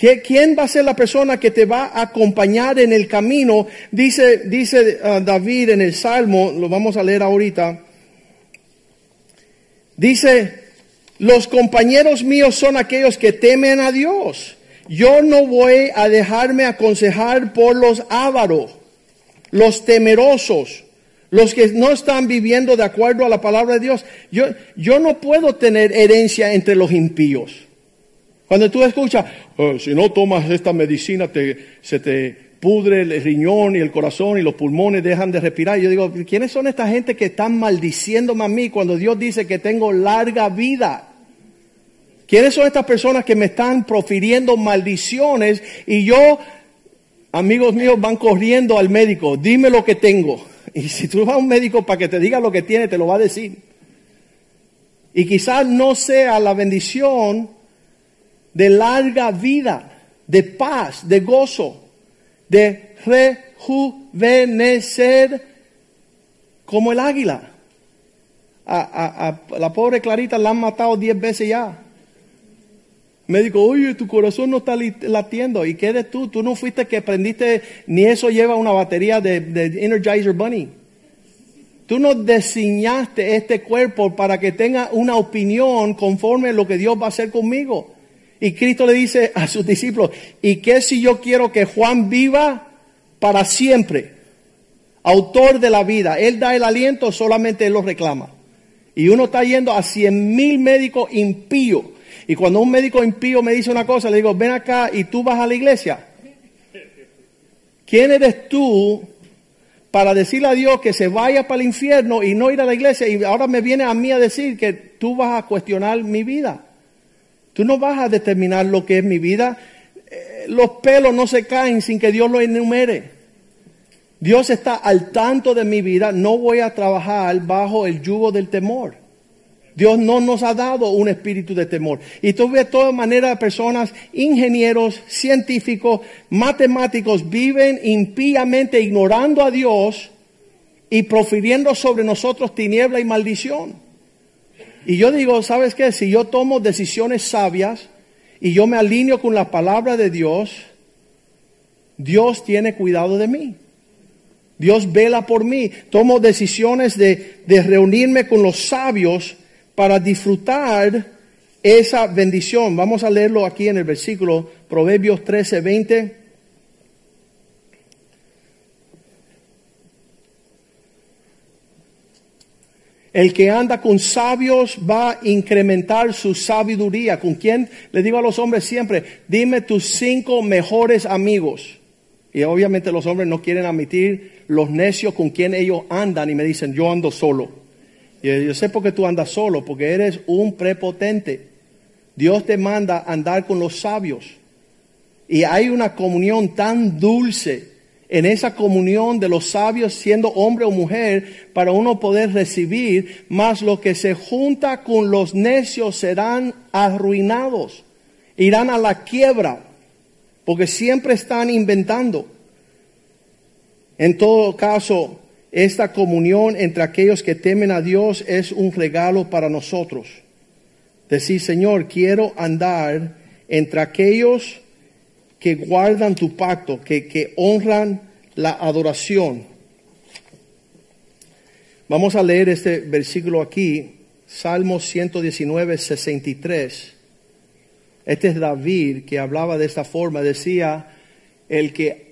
[SPEAKER 1] ¿Quién va a ser la persona que te va a acompañar en el camino? Dice, dice uh, David en el Salmo, lo vamos a leer ahorita. Dice, los compañeros míos son aquellos que temen a Dios. Yo no voy a dejarme aconsejar por los ávaros, los temerosos, los que no están viviendo de acuerdo a la palabra de Dios. Yo, yo no puedo tener herencia entre los impíos. Cuando tú escuchas, oh, si no tomas esta medicina, te, se te pudre el riñón y el corazón y los pulmones dejan de respirar. Yo digo, ¿quiénes son esta gente que están maldiciéndome a mí cuando Dios dice que tengo larga vida? ¿Quiénes son estas personas que me están profiriendo maldiciones y yo, amigos míos, van corriendo al médico? Dime lo que tengo. Y si tú vas a un médico para que te diga lo que tiene, te lo va a decir. Y quizás no sea la bendición de larga vida, de paz, de gozo, de rejuvenecer como el águila. A, la pobre Clarita la han matado diez veces ya. Médico, oye, tu corazón no está latiendo. ¿Y qué tú? Tú no fuiste que aprendiste, ni eso lleva una batería de, de Energizer Bunny. Tú no diseñaste este cuerpo para que tenga una opinión conforme a lo que Dios va a hacer conmigo. Y Cristo le dice a sus discípulos, ¿y qué si yo quiero que Juan viva para siempre? Autor de la vida. Él da el aliento, solamente él lo reclama. Y uno está yendo a cien mil médicos impíos. Y cuando un médico impío me dice una cosa, le digo, ven acá y tú vas a la iglesia. ¿Quién eres tú para decirle a Dios que se vaya para el infierno y no ir a la iglesia? Y ahora me viene a mí a decir que tú vas a cuestionar mi vida. Tú no vas a determinar lo que es mi vida. Eh, los pelos no se caen sin que Dios lo enumere. Dios está al tanto de mi vida. No voy a trabajar bajo el yugo del temor. Dios no nos ha dado un espíritu de temor. Y tú ves de todas maneras personas, ingenieros, científicos, matemáticos, viven impíamente ignorando a Dios y profiriendo sobre nosotros tiniebla y maldición. Y yo digo, ¿sabes qué? Si yo tomo decisiones sabias y yo me alineo con la palabra de Dios, Dios tiene cuidado de mí. Dios vela por mí. Tomo decisiones de, de reunirme con los sabios para disfrutar esa bendición. Vamos a leerlo aquí en el versículo Proverbios 13, 20. El que anda con sabios va a incrementar su sabiduría. ¿Con quién? Le digo a los hombres siempre, dime tus cinco mejores amigos. Y obviamente los hombres no quieren admitir los necios con quien ellos andan y me dicen, yo ando solo. Y yo sé por qué tú andas solo, porque eres un prepotente. Dios te manda andar con los sabios. Y hay una comunión tan dulce en esa comunión de los sabios siendo hombre o mujer para uno poder recibir, más lo que se junta con los necios serán arruinados, irán a la quiebra, porque siempre están inventando. En todo caso, esta comunión entre aquellos que temen a Dios es un regalo para nosotros. Decir, Señor, quiero andar entre aquellos que guardan tu pacto, que, que honran la adoración. Vamos a leer este versículo aquí, Salmo 119, 63. Este es David que hablaba de esta forma, decía, el que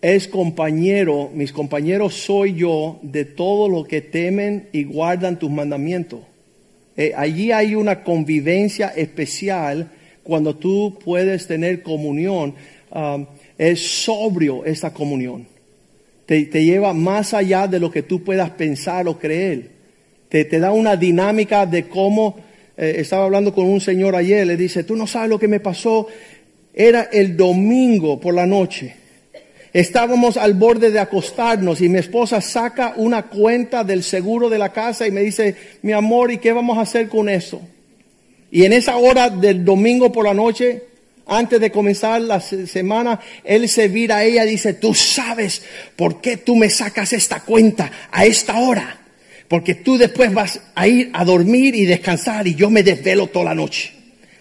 [SPEAKER 1] es compañero, mis compañeros soy yo de todo lo que temen y guardan tus mandamientos. Eh, allí hay una convivencia especial cuando tú puedes tener comunión. Um, Es sobrio esta comunión. Te, lleva más allá de lo que tú puedas pensar o creer. Te, te da una dinámica de cómo, eh, estaba hablando con un señor ayer, le dice, tú no sabes lo que me pasó. Era el domingo por la noche. Estábamos al borde de acostarnos y mi esposa saca una cuenta del seguro de la casa y me dice, mi amor, ¿y qué vamos a hacer con eso? Y en esa hora del domingo por la noche, antes de comenzar la semana, él se vira a ella y dice, tú sabes por qué tú me sacas esta cuenta a esta hora. Porque tú después vas a ir a dormir y descansar y yo me desvelo toda la noche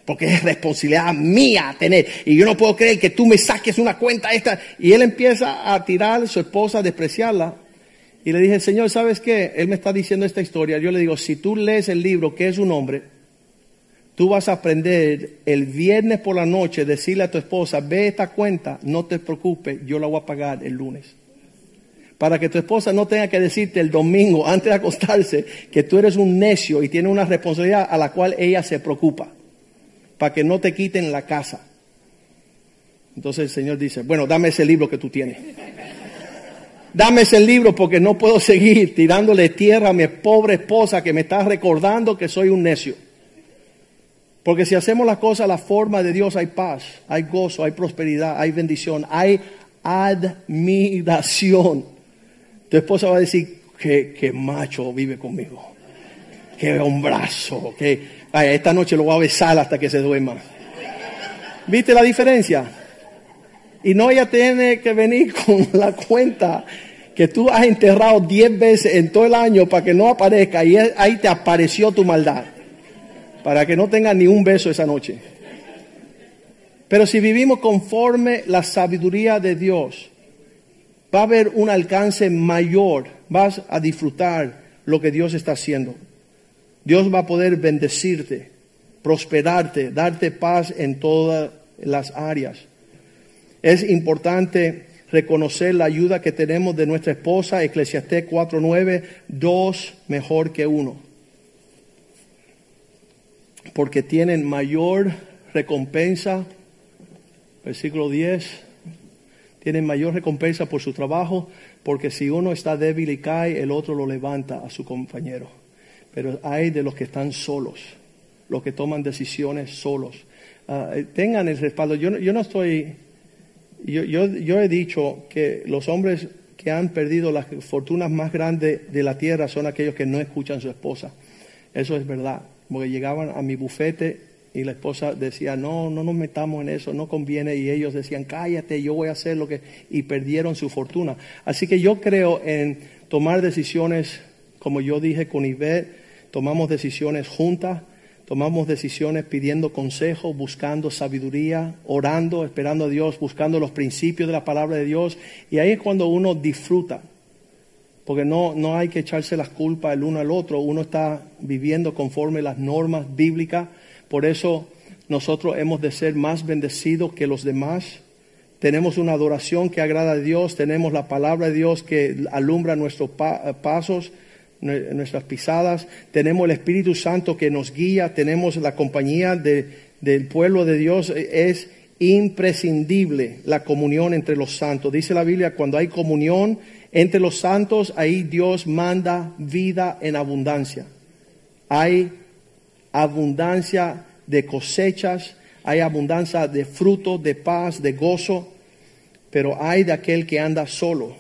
[SPEAKER 1] porque es responsabilidad mía tener. Y yo no puedo creer que tú me saques una cuenta esta. Y él empieza a tirar a su esposa, a despreciarla. Y le dije, Señor, ¿sabes qué? Él me está diciendo esta historia. Yo le digo, si tú lees el libro, que es un hombre, tú vas a aprender el viernes por la noche, decirle a tu esposa, ve esta cuenta, no te preocupes, yo la voy a pagar el lunes. Para que tu esposa no tenga que decirte el domingo, antes de acostarse, que tú eres un necio y tienes una responsabilidad a la cual ella se preocupa para que no te quiten la casa. Entonces el Señor dice, bueno, dame ese libro que tú tienes. Dame ese libro porque no puedo seguir tirándole tierra a mi pobre esposa que me está recordando que soy un necio. Porque si hacemos las cosas a la forma de Dios hay paz, hay gozo, hay prosperidad, hay bendición, hay admiración. Tu esposa va a decir, que macho vive conmigo, qué hombrazo, que esta noche lo voy a besar hasta que se duerma. ¿Viste la diferencia? Y no ella tiene que venir con la cuenta que tú has enterrado diez veces en todo el año para que no aparezca y ahí te apareció tu maldad. Para que no tenga ni un beso esa noche. Pero si vivimos conforme la sabiduría de Dios, va a haber un alcance mayor. Vas a disfrutar lo que Dios está haciendo. Dios va a poder bendecirte, prosperarte, darte paz en todas las áreas. Es importante reconocer la ayuda que tenemos de nuestra esposa, Eclesiastés 4:9, dos mejor que uno. Porque tienen mayor recompensa, versículo 10, tienen mayor recompensa por su trabajo, porque si uno está débil y cae, el otro lo levanta a su compañero pero hay de los que están solos, los que toman decisiones solos. Eh, tengan el respaldo. Yo, yo no estoy, yo, yo, yo, he dicho que los hombres que han perdido las fortunas más grandes de la tierra son aquellos que no escuchan a su esposa. Eso es verdad, porque llegaban a mi bufete y la esposa decía, no, no nos metamos en eso, no conviene. Y ellos decían, cállate, yo voy a hacer lo que... Y perdieron su fortuna. Así que yo creo en tomar decisiones, como yo dije con Ivette, tomamos decisiones juntas, tomamos decisiones pidiendo consejo, buscando sabiduría, orando, esperando a Dios, buscando los principios de la palabra de Dios. Y ahí es cuando uno disfruta, porque no, no hay que echarse las culpas el uno al otro, uno está viviendo conforme las normas bíblicas, por eso nosotros hemos de ser más bendecidos que los demás. Tenemos una adoración que agrada a Dios, tenemos la palabra de Dios que alumbra nuestros pasos nuestras pisadas, tenemos el Espíritu Santo que nos guía, tenemos la compañía del pueblo de Dios, es imprescindible la comunión entre los santos. Dice la Biblia, cuando hay comunión entre los santos, ahí Dios manda vida en abundancia. Hay abundancia de cosechas, hay abundancia de frutos, de paz, de gozo, pero hay de aquel que anda solo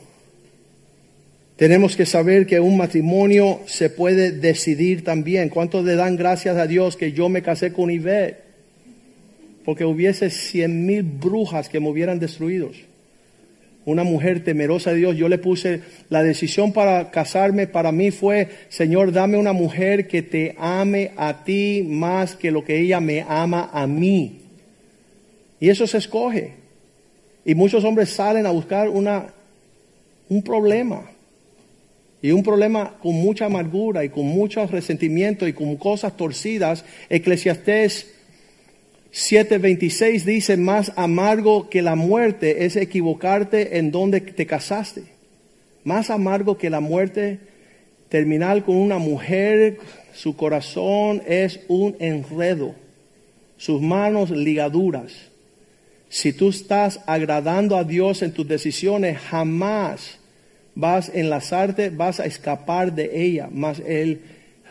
[SPEAKER 1] tenemos que saber que un matrimonio se puede decidir también. ¿Cuántos le dan gracias a Dios que yo me casé con Ivette? Porque hubiese cien mil brujas que me hubieran destruido. Una mujer temerosa de Dios. Yo le puse la decisión para casarme. Para mí fue, Señor, dame una mujer que te ame a ti más que lo que ella me ama a mí. Y eso se escoge. Y muchos hombres salen a buscar una, un problema y un problema con mucha amargura y con mucho resentimiento y con cosas torcidas, Eclesiastés 7:26 dice, más amargo que la muerte es equivocarte en donde te casaste. Más amargo que la muerte, terminar con una mujer, su corazón es un enredo, sus manos ligaduras, Si tú estás agradando a Dios en tus decisiones, jamás vas a enlazarte, vas a escapar de ella, mas el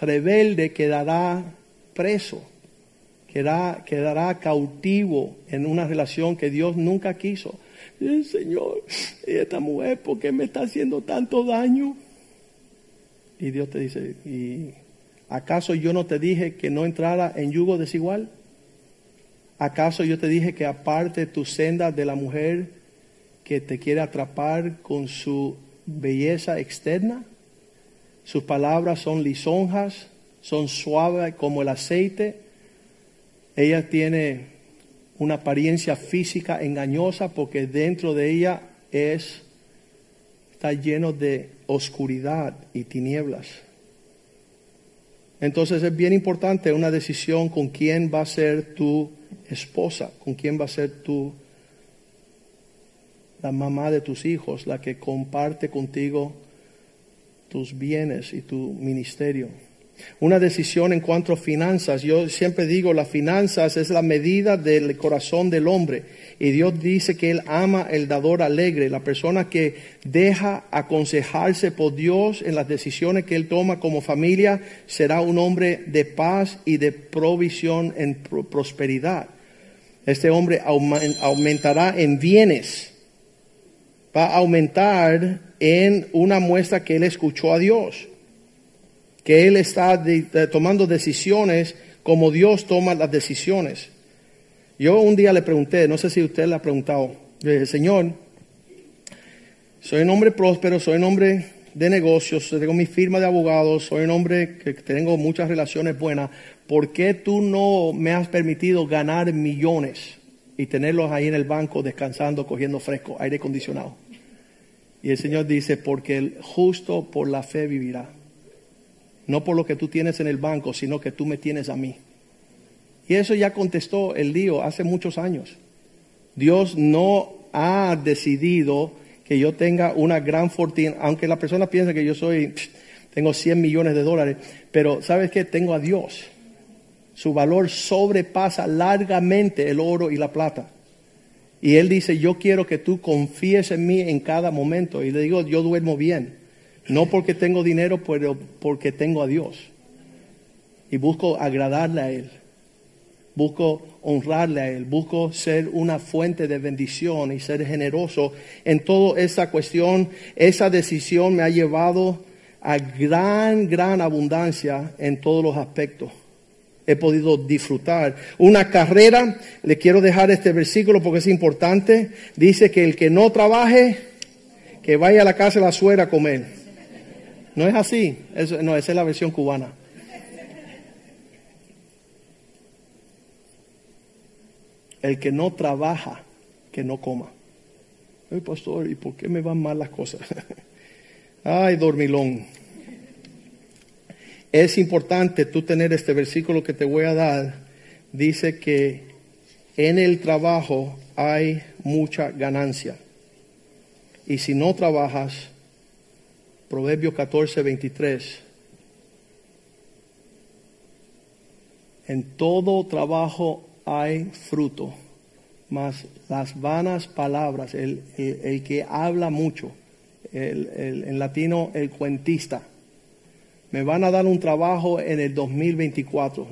[SPEAKER 1] rebelde quedará preso, quedará, cautivo en una relación que Dios nunca quiso. Señor, esta mujer, ¿por qué me está haciendo tanto daño? Y Dios te dice, ¿y acaso yo no te dije que no entrara en yugo desigual? ¿Acaso yo te dije que aparte tu senda de la mujer que te quiere atrapar con su belleza externa? Sus palabras son lisonjas, son suaves como el aceite. Ella tiene una apariencia física engañosa porque dentro de ella es está lleno de oscuridad y tinieblas. Entonces es bien importante una decisión con quién va a ser tu esposa, con quién va a ser tu la mamá de tus hijos, la que comparte contigo tus bienes y tu ministerio. Una decisión en cuanto a finanzas. Yo siempre digo, las finanzas es la medida del corazón del hombre. Y Dios dice que Él ama el dador alegre, la persona que deja aconsejarse por Dios en las decisiones que Él toma como familia, será un hombre de paz y de provisión en prosperidad. Este hombre aumentará en bienes, va a aumentar en una muestra que Él escuchó a Dios que Él está tomando decisiones como Dios toma las decisiones. Yo un día le pregunté, no sé si usted le ha preguntado, le dije, Señor, soy un hombre próspero, soy un hombre de negocios, tengo mi firma de abogados, soy un hombre que tengo muchas relaciones buenas, ¿por qué tú no me has permitido ganar millones y tenerlos ahí en el banco descansando, cogiendo fresco, aire acondicionado? Y el Señor dice, porque el justo por la fe vivirá no por lo que tú tienes en el banco, sino que tú me tienes a mí. Y eso ya contestó el lío hace muchos años. Dios no ha decidido que yo tenga una gran fortuna, aunque la persona piensa que yo soy, tengo 100 millones de dólares, pero ¿sabes qué? Tengo a Dios. Su valor sobrepasa largamente el oro y la plata. Y Él dice, yo quiero que tú confíes en mí en cada momento. Y le digo, yo duermo bien. No porque tengo dinero, pero porque tengo a Dios. Y busco agradarle a Él. Busco honrarle a Él. Busco ser una fuente de bendición y ser generoso en toda esta cuestión. Esa decisión me ha llevado a gran, gran abundancia en todos los aspectos. He podido disfrutar. Una carrera, le quiero dejar este versículo porque es importante. Dice que el que no trabaje, que vaya a la casa de la suegra a comer. No es así, no, esa es la versión cubana. El que no trabaja, que no coma. Ay, pastor, ¿y por qué me van mal las cosas? Ay, dormilón. Es importante tú tener este versículo que te voy a dar. Dice que en el trabajo hay mucha ganancia. Y si no trabajas, Proverbio 14, 23. En todo trabajo hay fruto, mas las vanas palabras, el, que habla mucho, el, en latino el cuentista, me van a dar un trabajo en el 2024.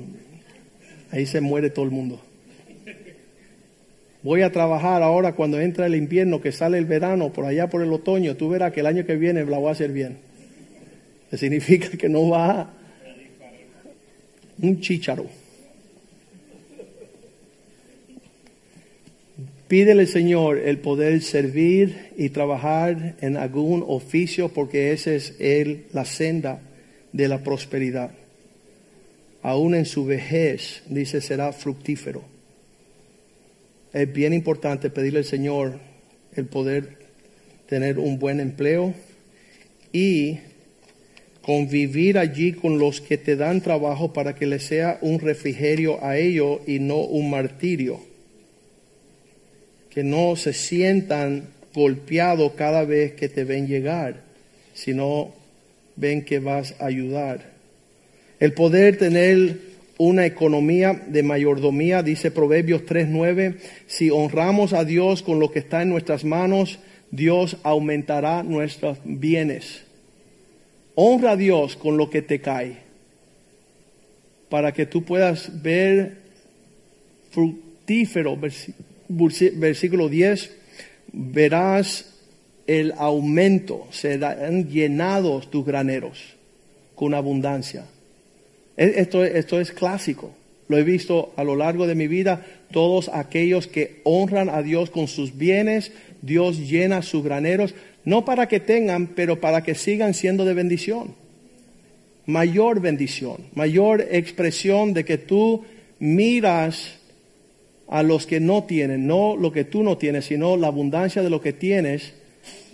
[SPEAKER 1] Ahí se muere todo el mundo. Voy a trabajar ahora cuando entra el invierno, que sale el verano, por allá por el otoño. Tú verás que el año que viene la voy a hacer bien. Que significa que no va un chícharo. Pídele, Señor, el poder servir y trabajar en algún oficio, porque esa es el, la senda de la prosperidad. Aún en su vejez, dice, será fructífero es bien importante pedirle al Señor el poder tener un buen empleo y convivir allí con los que te dan trabajo para que les sea un refrigerio a ellos y no un martirio. Que no se sientan golpeados cada vez que te ven llegar, sino ven que vas a ayudar. El poder tener una economía de mayordomía, dice Proverbios 3:9, si honramos a Dios con lo que está en nuestras manos, Dios aumentará nuestros bienes. Honra a Dios con lo que te cae, para que tú puedas ver fructífero, versículo 10, verás el aumento, serán llenados tus graneros con abundancia. Esto, esto es clásico. Lo he visto a lo largo de mi vida. Todos aquellos que honran a Dios con sus bienes, Dios llena sus graneros, no para que tengan, pero para que sigan siendo de bendición. Mayor bendición, mayor expresión de que tú miras a los que no tienen, no lo que tú no tienes, sino la abundancia de lo que tienes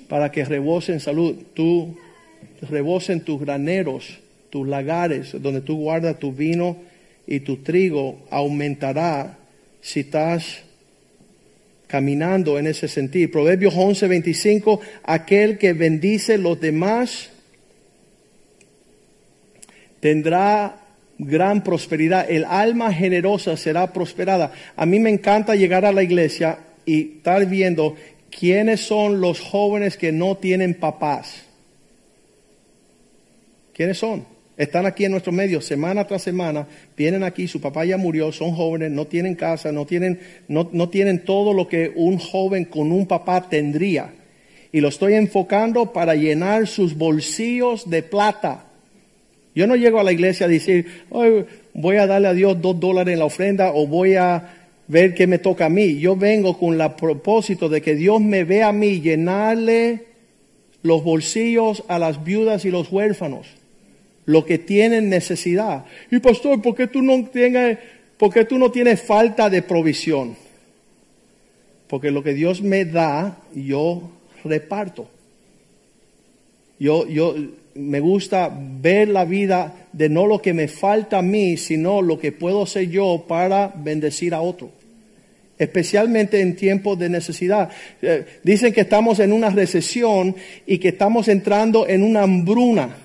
[SPEAKER 1] para que rebosen salud. Tú rebosen tus graneros, tus lagares, donde tú guardas tu vino y tu trigo, aumentará si estás caminando en ese sentido. Proverbios 11, 25, aquel que bendice los demás tendrá gran prosperidad. El alma generosa será prosperada. A mí me encanta llegar a la iglesia y estar viendo quiénes son los jóvenes que no tienen papás. ¿Quiénes son? Están aquí en nuestro medio semana tras semana, vienen aquí, su papá ya murió, son jóvenes, no tienen casa, no tienen, no, no tienen todo lo que un joven con un papá tendría. Y lo estoy enfocando para llenar sus bolsillos de plata. Yo no llego a la iglesia a decir, voy a darle a Dios dos dólares en la ofrenda o voy a ver qué me toca a mí. Yo vengo con el propósito de que Dios me vea a mí llenarle los bolsillos a las viudas y los huérfanos, lo que tienen necesidad. Y pastor, ¿por qué tú no tienes, por qué tú no tienes falta de provisión? Porque lo que Dios me da, yo reparto. Yo, yo, me gusta ver la vida de no lo que me falta a mí, sino lo que puedo hacer yo para bendecir a otro. Especialmente en tiempos de necesidad. Eh, dicen que estamos en una recesión y que estamos entrando en una hambruna.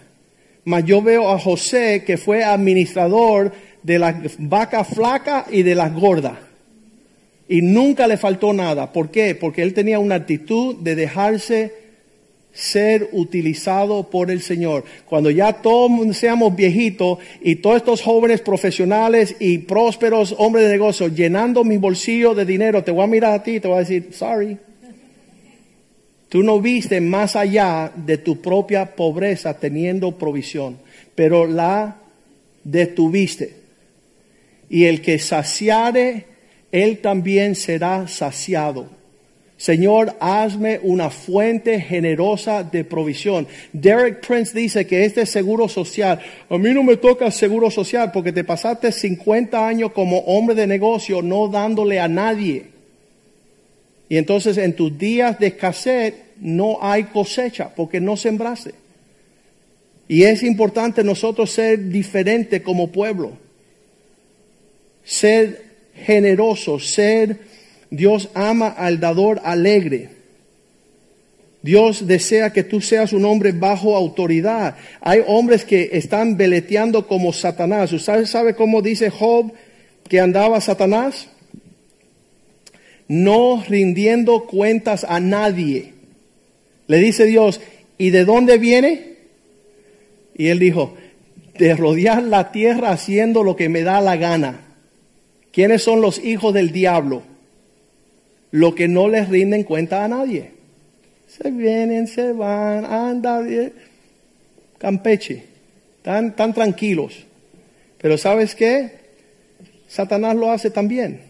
[SPEAKER 1] Mas yo veo a José que fue administrador de las vacas flacas y de las gordas. Y nunca le faltó nada. ¿Por qué? Porque él tenía una actitud de dejarse ser utilizado por el Señor. Cuando ya todos seamos viejitos y todos estos jóvenes profesionales y prósperos hombres de negocio llenando mi bolsillo de dinero, te voy a mirar a ti y te voy a decir, sorry. Tú no viste más allá de tu propia pobreza teniendo provisión, pero la detuviste. Y el que saciare, él también será saciado. Señor, hazme una fuente generosa de provisión. Derek Prince dice que este seguro social, a mí no me toca seguro social porque te pasaste 50 años como hombre de negocio no dándole a nadie. Y entonces en tus días de escasez no hay cosecha porque no sembraste. Y es importante nosotros ser diferentes como pueblo. Ser generosos, ser Dios ama al dador alegre. Dios desea que tú seas un hombre bajo autoridad. Hay hombres que están veleteando como Satanás. ¿Usted sabe cómo dice Job que andaba Satanás? No rindiendo cuentas a nadie. Le dice Dios, ¿y de dónde viene? Y él dijo, de rodear la tierra haciendo lo que me da la gana. ¿Quiénes son los hijos del diablo? lo que no les rinden cuenta a nadie. Se vienen, se van, andan, Campeche, tan, tan tranquilos. Pero ¿sabes qué? Satanás lo hace también.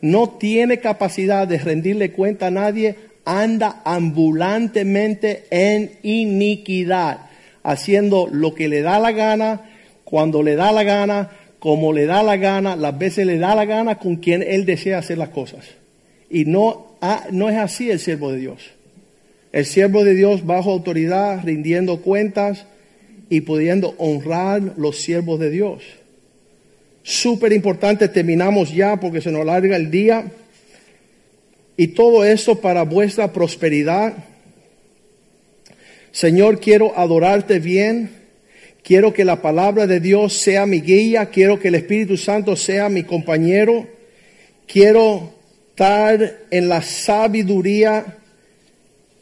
[SPEAKER 1] No tiene capacidad de rendirle cuenta a nadie, anda ambulantemente en iniquidad, haciendo lo que le da la gana, cuando le da la gana, como le da la gana, las veces le da la gana con quien él desea hacer las cosas. Y no, no es así el siervo de Dios. El siervo de Dios bajo autoridad, rindiendo cuentas y pudiendo honrar los siervos de Dios. Súper importante, terminamos ya porque se nos larga el día. Y todo eso para vuestra prosperidad. Señor, quiero adorarte bien. Quiero que la palabra de Dios sea mi guía. Quiero que el Espíritu Santo sea mi compañero. Quiero estar en la sabiduría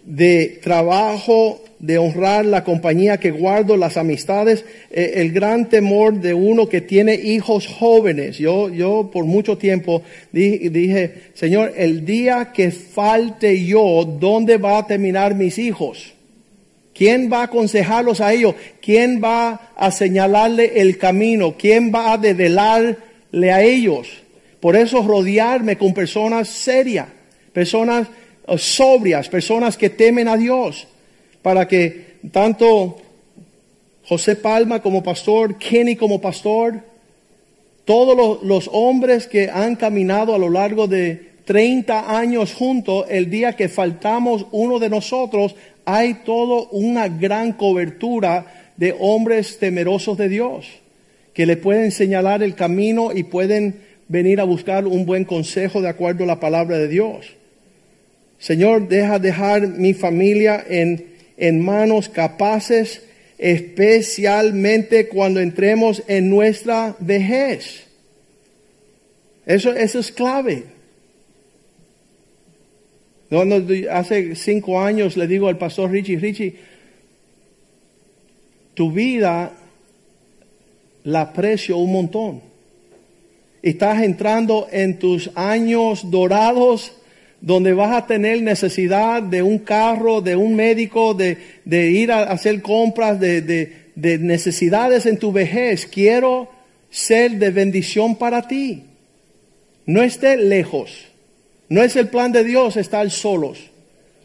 [SPEAKER 1] de trabajo, de honrar la compañía que guardo, las amistades, eh, el gran temor de uno que tiene hijos jóvenes. Yo, yo por mucho tiempo dije, dije, Señor, el día que falte yo, ¿dónde va a terminar mis hijos? ¿Quién va a aconsejarlos a ellos? ¿Quién va a señalarle el camino? ¿Quién va a develarle a ellos? Por eso rodearme con personas serias, personas sobrias, personas que temen a Dios, para que tanto José Palma como pastor, Kenny como pastor, todos los, hombres que han caminado a lo largo de 30 años juntos, el día que faltamos uno de nosotros, hay todo una gran cobertura de hombres temerosos de Dios que le pueden señalar el camino y pueden venir a buscar un buen consejo de acuerdo a la palabra de Dios. Señor, deja dejar mi familia en, en manos capaces, especialmente cuando entremos en nuestra vejez. Eso, eso es clave hace cinco años le digo al pastor Richie, Richie, tu vida la aprecio un montón. Estás entrando en tus años dorados donde vas a tener necesidad de un carro, de un médico, de, ir a hacer compras, de, de necesidades en tu vejez. Quiero ser de bendición para ti. No esté lejos. No es el plan de Dios estar solos.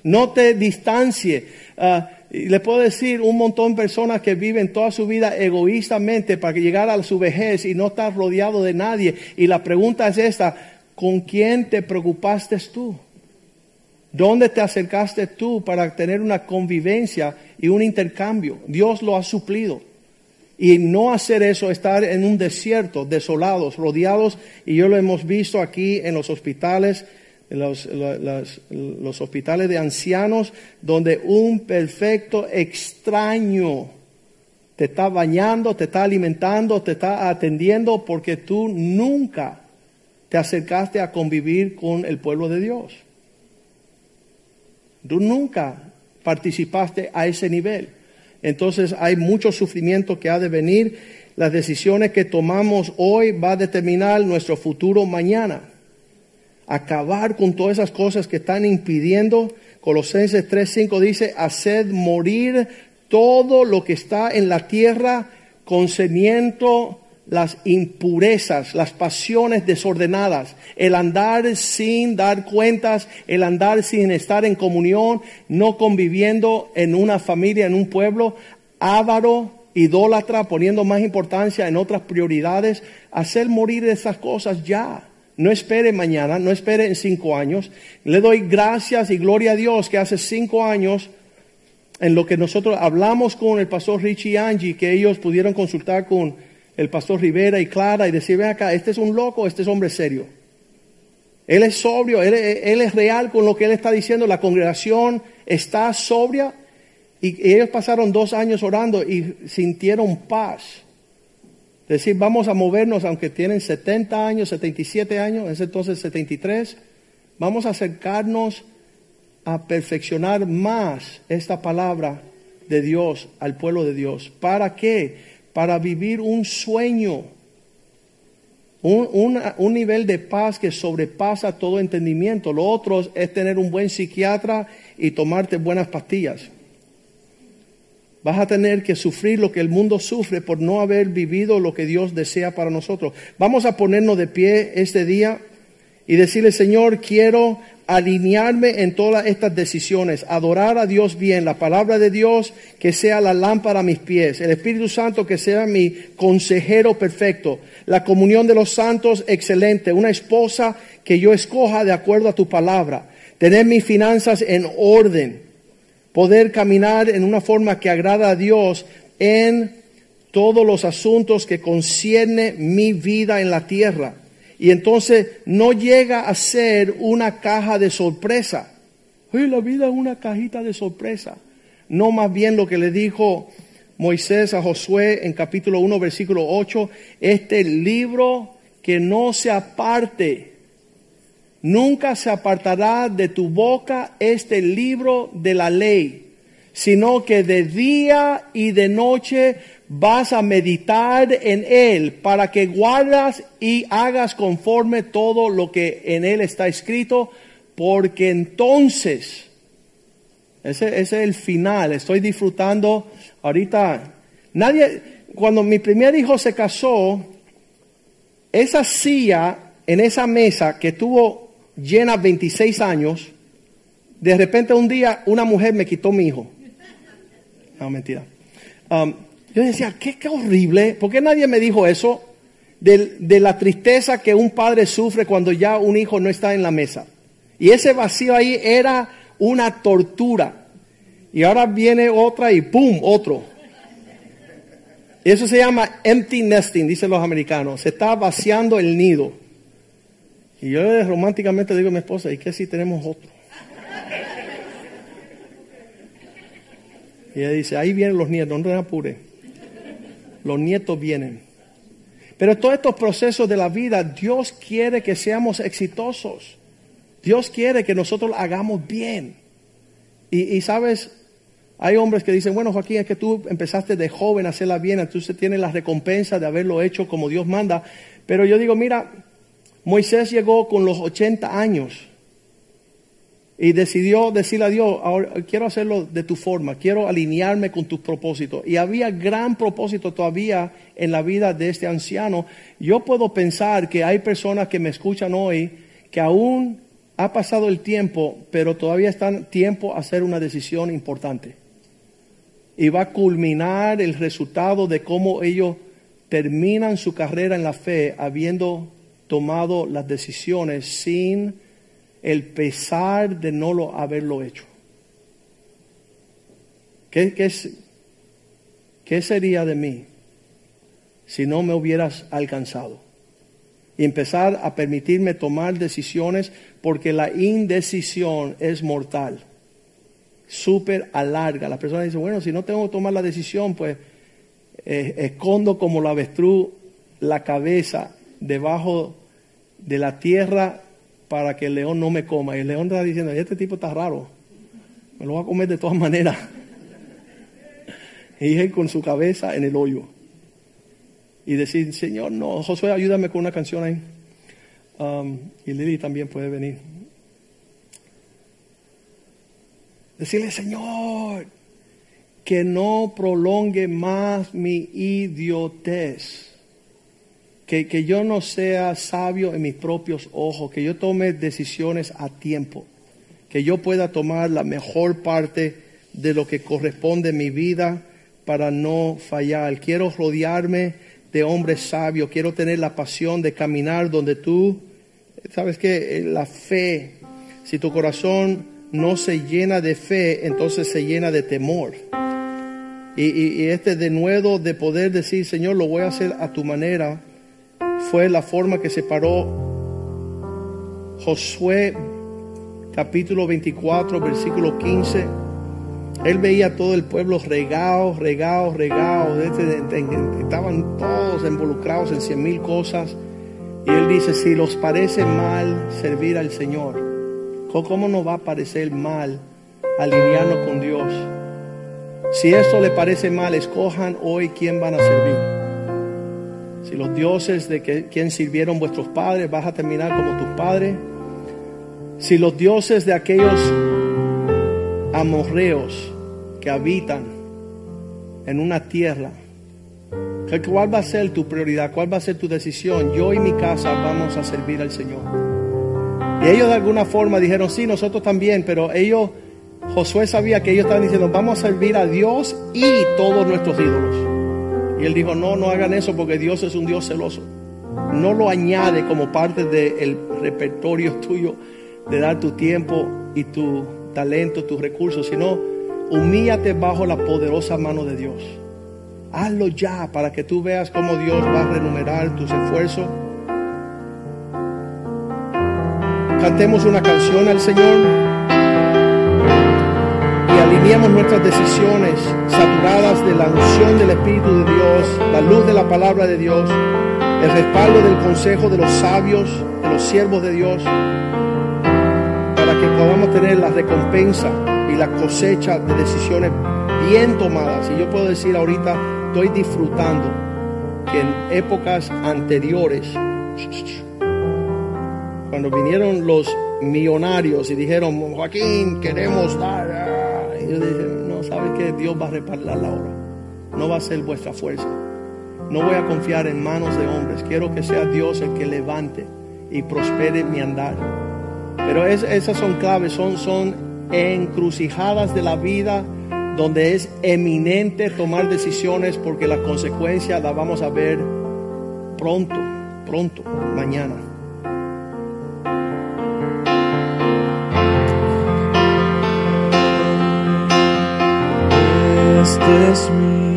[SPEAKER 1] No te distancie. Ah, le puedo decir un montón de personas que viven toda su vida egoístamente para llegar a su vejez y no estar rodeado de nadie. Y la pregunta es esta, ¿con quién te preocupaste tú? ¿Dónde te acercaste tú para tener una convivencia y un intercambio? Dios lo ha suplido. Y no hacer eso, estar en un desierto, desolados, rodeados, y yo lo hemos visto aquí en los hospitales, los, los, hospitales de ancianos, donde un perfecto extraño te está bañando, te está alimentando, te está atendiendo, porque tú nunca te acercaste a convivir con el pueblo de Dios. Tú nunca participaste a ese nivel. Entonces hay mucho sufrimiento que ha de venir. Las decisiones que tomamos hoy va a determinar nuestro futuro mañana acabar con todas esas cosas que están impidiendo. Colosenses 3:5 dice, haced morir todo lo que está en la tierra concerniendo las impurezas, las pasiones desordenadas, el andar sin dar cuentas, el andar sin estar en comunión, no conviviendo en una familia, en un pueblo, avaro, idólatra, poniendo más importancia en otras prioridades, hacer morir esas cosas ya. No espere mañana, no espere en cinco años. Le doy gracias y gloria a Dios que hace cinco años, en lo que nosotros hablamos con el pastor Richie Angie, que ellos pudieron consultar con el pastor Rivera y Clara y decir, ven acá, este es un loco, este es hombre serio. Él es sobrio, él, él es real con lo que él está diciendo, la congregación está sobria. Y ellos pasaron dos años orando y sintieron paz decir, vamos a movernos, aunque tienen 70 años, 77 años, es entonces 73, vamos a acercarnos a perfeccionar más esta palabra de Dios al pueblo de Dios. ¿Para qué? Para vivir un sueño, un, un, nivel de paz que sobrepasa todo entendimiento. Lo otro es tener un buen psiquiatra y tomarte buenas pastillas. Vas a tener que sufrir lo que el mundo sufre por no haber vivido lo que Dios desea para nosotros. Vamos a ponernos de pie este día y decirle, Señor, quiero alinearme en todas estas decisiones, adorar a Dios bien, la palabra de Dios que sea la lámpara a mis pies, el Espíritu Santo que sea mi consejero perfecto, la comunión de los santos excelente, una esposa que yo escoja de acuerdo a tu palabra, tener mis finanzas en orden poder caminar en una forma que agrada a Dios en todos los asuntos que concierne mi vida en la tierra. Y entonces no llega a ser una caja de sorpresa. Oye, la vida es una cajita de sorpresa. No más bien lo que le dijo Moisés a Josué en capítulo 1, versículo 8, este libro que no se aparte, nunca se apartará de tu boca este libro de la ley, sino que de día y de noche vas a meditar en él para que guardas y hagas conforme todo lo que en él está escrito, porque entonces, ese, ese es el final, estoy disfrutando ahorita, nadie, cuando mi primer hijo se casó, esa silla en esa mesa que tuvo llena 26 años, de repente un día una mujer me quitó mi hijo. No, mentira. Um, yo decía, qué, horrible. ¿Por qué nadie me dijo eso? De, de, la tristeza que un padre sufre cuando ya un hijo no está en la mesa. Y ese vacío ahí era una tortura. Y ahora viene otra y ¡pum! otro. Eso se llama empty nesting, dicen los americanos. Se está vaciando el nido. Y yo románticamente digo a mi esposa, ¿y qué si tenemos otro? Y ella dice, ahí vienen los nietos, no te apures. Los nietos vienen. Pero todos estos procesos de la vida, Dios quiere que seamos exitosos. Dios quiere que nosotros hagamos bien. Y, y sabes, hay hombres que dicen, bueno Joaquín, es que tú empezaste de joven a hacerla bien, entonces tienes la recompensa de haberlo hecho como Dios manda. Pero yo digo, mira, Moisés llegó con los 80 años y decidió decirle a Dios, ahora quiero hacerlo de tu forma, quiero alinearme con tus propósitos. Y había gran propósito todavía en la vida de este anciano. Yo puedo pensar que hay personas que me escuchan hoy que aún ha pasado el tiempo, pero todavía están tiempo a hacer una decisión importante y va a culminar el resultado de cómo ellos terminan su carrera en la fe habiendo tomado las decisiones sin el pesar de no lo, haberlo hecho. ¿Qué, qué, ¿Qué sería de mí si no me hubieras alcanzado? Y empezar a permitirme tomar decisiones porque la indecisión es mortal súper alarga. La persona dice, bueno, si no tengo que tomar la decisión, pues eh, escondo como la avestruz la cabeza debajo de la tierra para que el león no me coma. Y el león está diciendo, este tipo está raro, me lo va a comer de todas maneras. y él con su cabeza en el hoyo. Y decir, Señor, no, Josué, ayúdame con una canción ahí. Um, y Lili también puede venir. Decirle, Señor, que no prolongue más mi idiotez. Que, que, yo no sea sabio en mis propios ojos, que yo tome decisiones a tiempo, que yo pueda tomar la mejor parte de lo que corresponde en mi vida para no fallar. Quiero rodearme de hombres sabios, quiero tener la pasión de caminar donde tú, sabes que la fe, si tu corazón no se llena de fe, entonces se llena de temor. Y, este denuedo de poder decir, Señor, lo voy a hacer a tu manera, fue la forma que se paró Josué capítulo 24, versículo 15. Él veía todo el pueblo regado, regado, regado. Este, estaban todos involucrados en cien mil cosas. Y él dice, si los parece mal servir al Señor, ¿Cómo nos va a parecer mal alinearnos con Dios? Si esto le parece mal, escojan hoy quién van a servir. Si los dioses de que, quien sirvieron vuestros padres, vas a terminar como tus padres. Si los dioses de aquellos amorreos que habitan en una tierra, ¿cuál va a ser tu prioridad? ¿Cuál va a ser tu decisión? Yo y mi casa vamos a servir al Señor. Y ellos de alguna forma dijeron, sí, nosotros también, pero ellos, Josué sabía que ellos estaban diciendo, vamos a servir a Dios y todos nuestros ídolos. Y él dijo, no, no hagan eso porque Dios es un Dios celoso. No lo añade como parte del repertorio tuyo de dar tu tiempo y tu talento, tus recursos, sino humíllate bajo la poderosa mano de Dios. Hazlo ya para que tú veas cómo Dios va a renumerar tus esfuerzos Cantemos una canción al Señor alineemos nuestras decisiones saturadas de la unción del Espíritu de Dios, la luz de la palabra de Dios, el respaldo del consejo de los sabios, de los siervos de Dios, para que podamos tener la recompensa y la cosecha de decisiones bien tomadas. Y yo puedo decir ahorita, estoy disfrutando que en épocas anteriores, cuando vinieron los millonarios y dijeron, Joaquín, queremos dar. Ah", Y yo dije, no, ¿sabes que Dios va a respaldar la obra. No va a ser vuestra fuerza. No voy a confiar en manos de hombres. Quiero que sea Dios el que levante y prospere mi andar. Pero es- esas son claves, son, son encrucijadas de la vida donde es eminente tomar decisiones porque la consecuencia la vamos a ver pronto, pronto, mañana.
[SPEAKER 2] Este es mi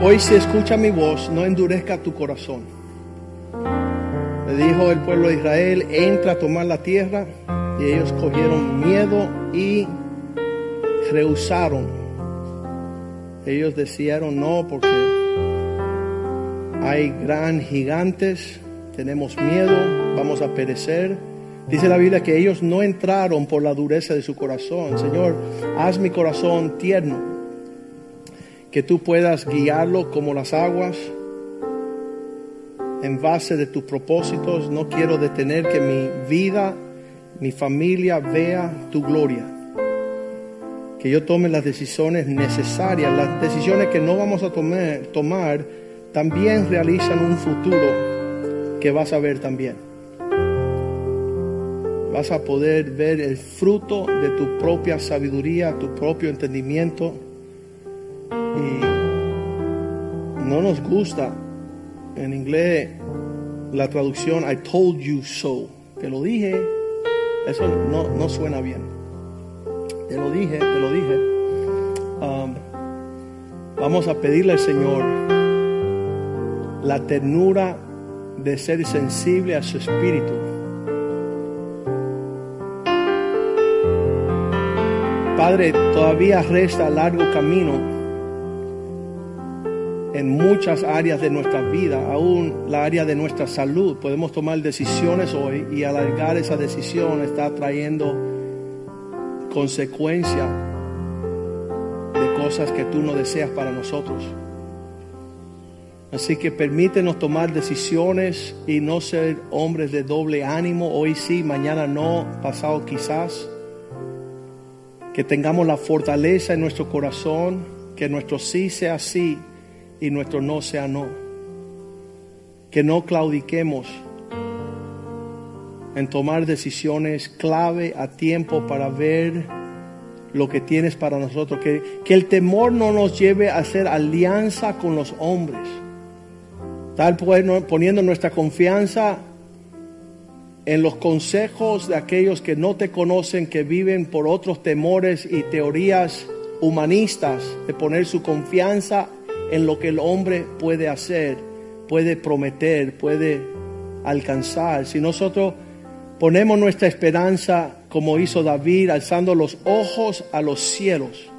[SPEAKER 2] Hoy
[SPEAKER 1] si escucha mi voz, no endurezca tu corazón. Le dijo el pueblo de Israel, entra a tomar la tierra. Y ellos cogieron miedo y rehusaron. Ellos decidieron no porque hay gran gigantes, tenemos miedo, vamos a perecer. Dice la Biblia que ellos no entraron por la dureza de su corazón. Señor, haz mi corazón tierno que tú puedas guiarlo como las aguas en base de tus propósitos. No quiero detener que mi vida, mi familia vea tu gloria. Que yo tome las decisiones necesarias, las decisiones que no vamos a tomar, tomar también realizan un futuro que vas a ver también. Vas a poder ver el fruto de tu propia sabiduría, tu propio entendimiento y no nos gusta en inglés la traducción I told you so. Te lo dije. Eso no, no suena bien. Te lo dije, te lo dije. Um, vamos a pedirle al Señor la ternura de ser sensible a su espíritu. Padre, todavía resta largo camino en muchas áreas de nuestra vida, aún la área de nuestra salud. Podemos tomar decisiones hoy y alargar esa decisión está trayendo consecuencia de cosas que tú no deseas para nosotros. Así que permítenos tomar decisiones y no ser hombres de doble ánimo, hoy sí, mañana no, pasado quizás. Que tengamos la fortaleza en nuestro corazón, que nuestro sí sea sí y nuestro no sea no. Que no claudiquemos en tomar decisiones clave a tiempo para ver lo que tienes para nosotros. Que, que el temor no nos lleve a hacer alianza con los hombres. Tal pues, poniendo nuestra confianza en los consejos de aquellos que no te conocen, que viven por otros temores y teorías humanistas, de poner su confianza en lo que el hombre puede hacer, puede prometer, puede alcanzar. Si nosotros ponemos nuestra esperanza, como hizo David, alzando los ojos a los cielos,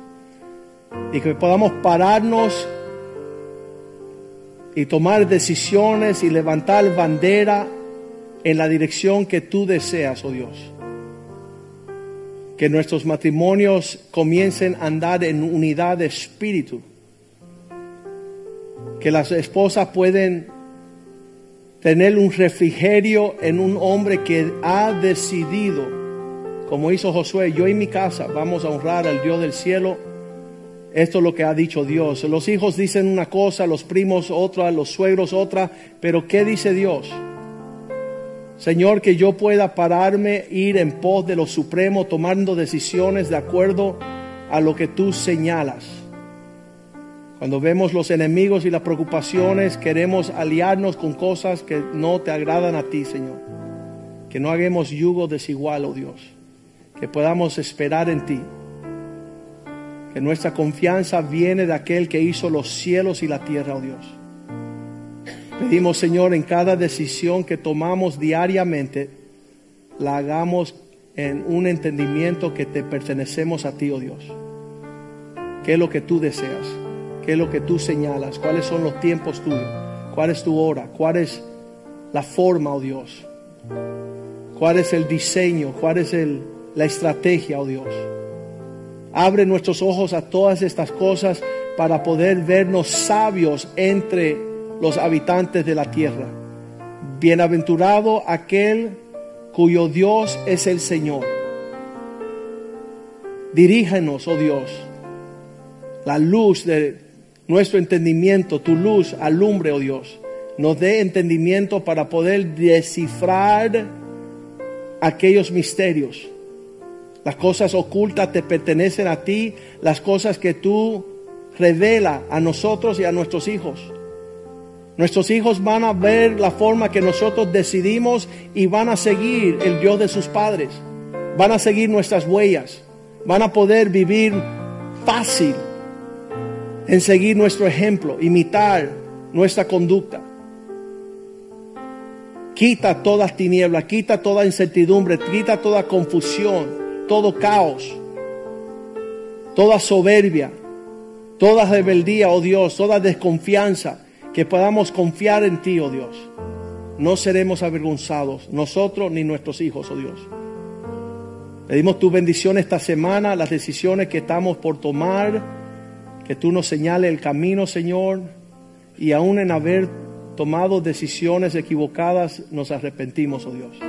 [SPEAKER 1] y que podamos pararnos y tomar decisiones y levantar bandera en la dirección que tú deseas, oh Dios. Que nuestros matrimonios comiencen a andar en unidad de espíritu. Que las esposas pueden tener un refrigerio en un hombre que ha decidido, como hizo Josué, yo y mi casa vamos a honrar al Dios del cielo. Esto es lo que ha dicho Dios. Los hijos dicen una cosa, los primos otra, los suegros otra, pero ¿qué dice Dios? Señor, que yo pueda pararme, ir en pos de lo supremo, tomando decisiones de acuerdo a lo que tú señalas. Cuando vemos los enemigos y las preocupaciones, queremos aliarnos con cosas que no te agradan a ti, Señor. Que no hagamos yugo desigual, oh Dios. Que podamos esperar en ti. Que nuestra confianza viene de aquel que hizo los cielos y la tierra, oh Dios. Pedimos, Señor, en cada decisión que tomamos diariamente, la hagamos en un entendimiento que te pertenecemos a ti, oh Dios. ¿Qué es lo que tú deseas? ¿Qué es lo que tú señalas? ¿Cuáles son los tiempos tuyos? ¿Cuál es tu hora? ¿Cuál es la forma, oh Dios? ¿Cuál es el diseño? ¿Cuál es el, la estrategia, oh Dios? Abre nuestros ojos a todas estas cosas para poder vernos sabios entre los habitantes de la tierra. Bienaventurado aquel cuyo Dios es el Señor. Dirígenos, oh Dios, la luz de nuestro entendimiento, tu luz alumbre, oh Dios. Nos dé entendimiento para poder descifrar aquellos misterios. Las cosas ocultas te pertenecen a ti, las cosas que tú revela a nosotros y a nuestros hijos. Nuestros hijos van a ver la forma que nosotros decidimos y van a seguir el Dios de sus padres. Van a seguir nuestras huellas. Van a poder vivir fácil en seguir nuestro ejemplo, imitar nuestra conducta. Quita todas tinieblas, quita toda incertidumbre, quita toda confusión, todo caos, toda soberbia, toda rebeldía, oh Dios, toda desconfianza, que podamos confiar en ti, oh Dios. No seremos avergonzados, nosotros ni nuestros hijos, oh Dios. Pedimos tu bendición esta semana, las decisiones que estamos por tomar, que tú nos señales el camino, Señor, y aún en haber tomado decisiones equivocadas, nos arrepentimos, oh Dios.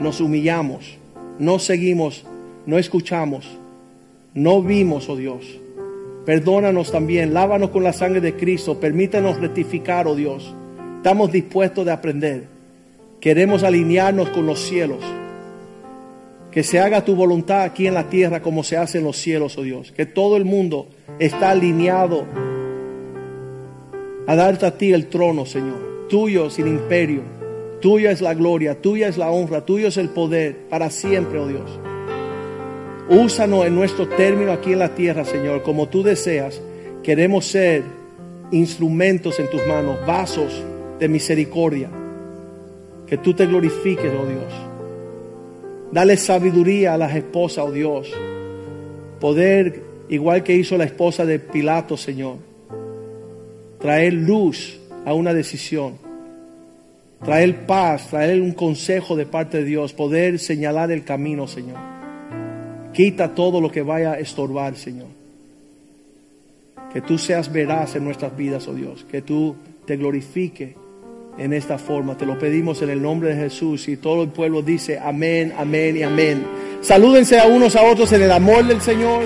[SPEAKER 1] Nos humillamos, no seguimos, no escuchamos, no vimos, oh Dios. Perdónanos también, lávanos con la sangre de Cristo, permítanos rectificar, oh Dios. Estamos dispuestos de aprender. Queremos alinearnos con los cielos. Que se haga tu voluntad aquí en la tierra como se hace en los cielos, oh Dios. Que todo el mundo está alineado a darte a ti el trono, Señor. Tuyo es el imperio, tuya es la gloria, tuya es la honra, tuyo es el poder para siempre, oh Dios. Úsanos en nuestro término aquí en la tierra, Señor, como tú deseas. Queremos ser instrumentos en tus manos, vasos de misericordia. Que tú te glorifiques, oh Dios. Dale sabiduría a las esposas, oh Dios. Poder, igual que hizo la esposa de Pilato, Señor. Traer luz a una decisión. Traer paz, traer un consejo de parte de Dios. Poder señalar el camino, Señor. Quita todo lo que vaya a estorbar, Señor. Que tú seas veraz en nuestras vidas, oh Dios. Que tú te glorifique en esta forma. Te lo pedimos en el nombre de Jesús. Y todo el pueblo dice amén, amén y amén. Salúdense a unos a otros en el amor del Señor.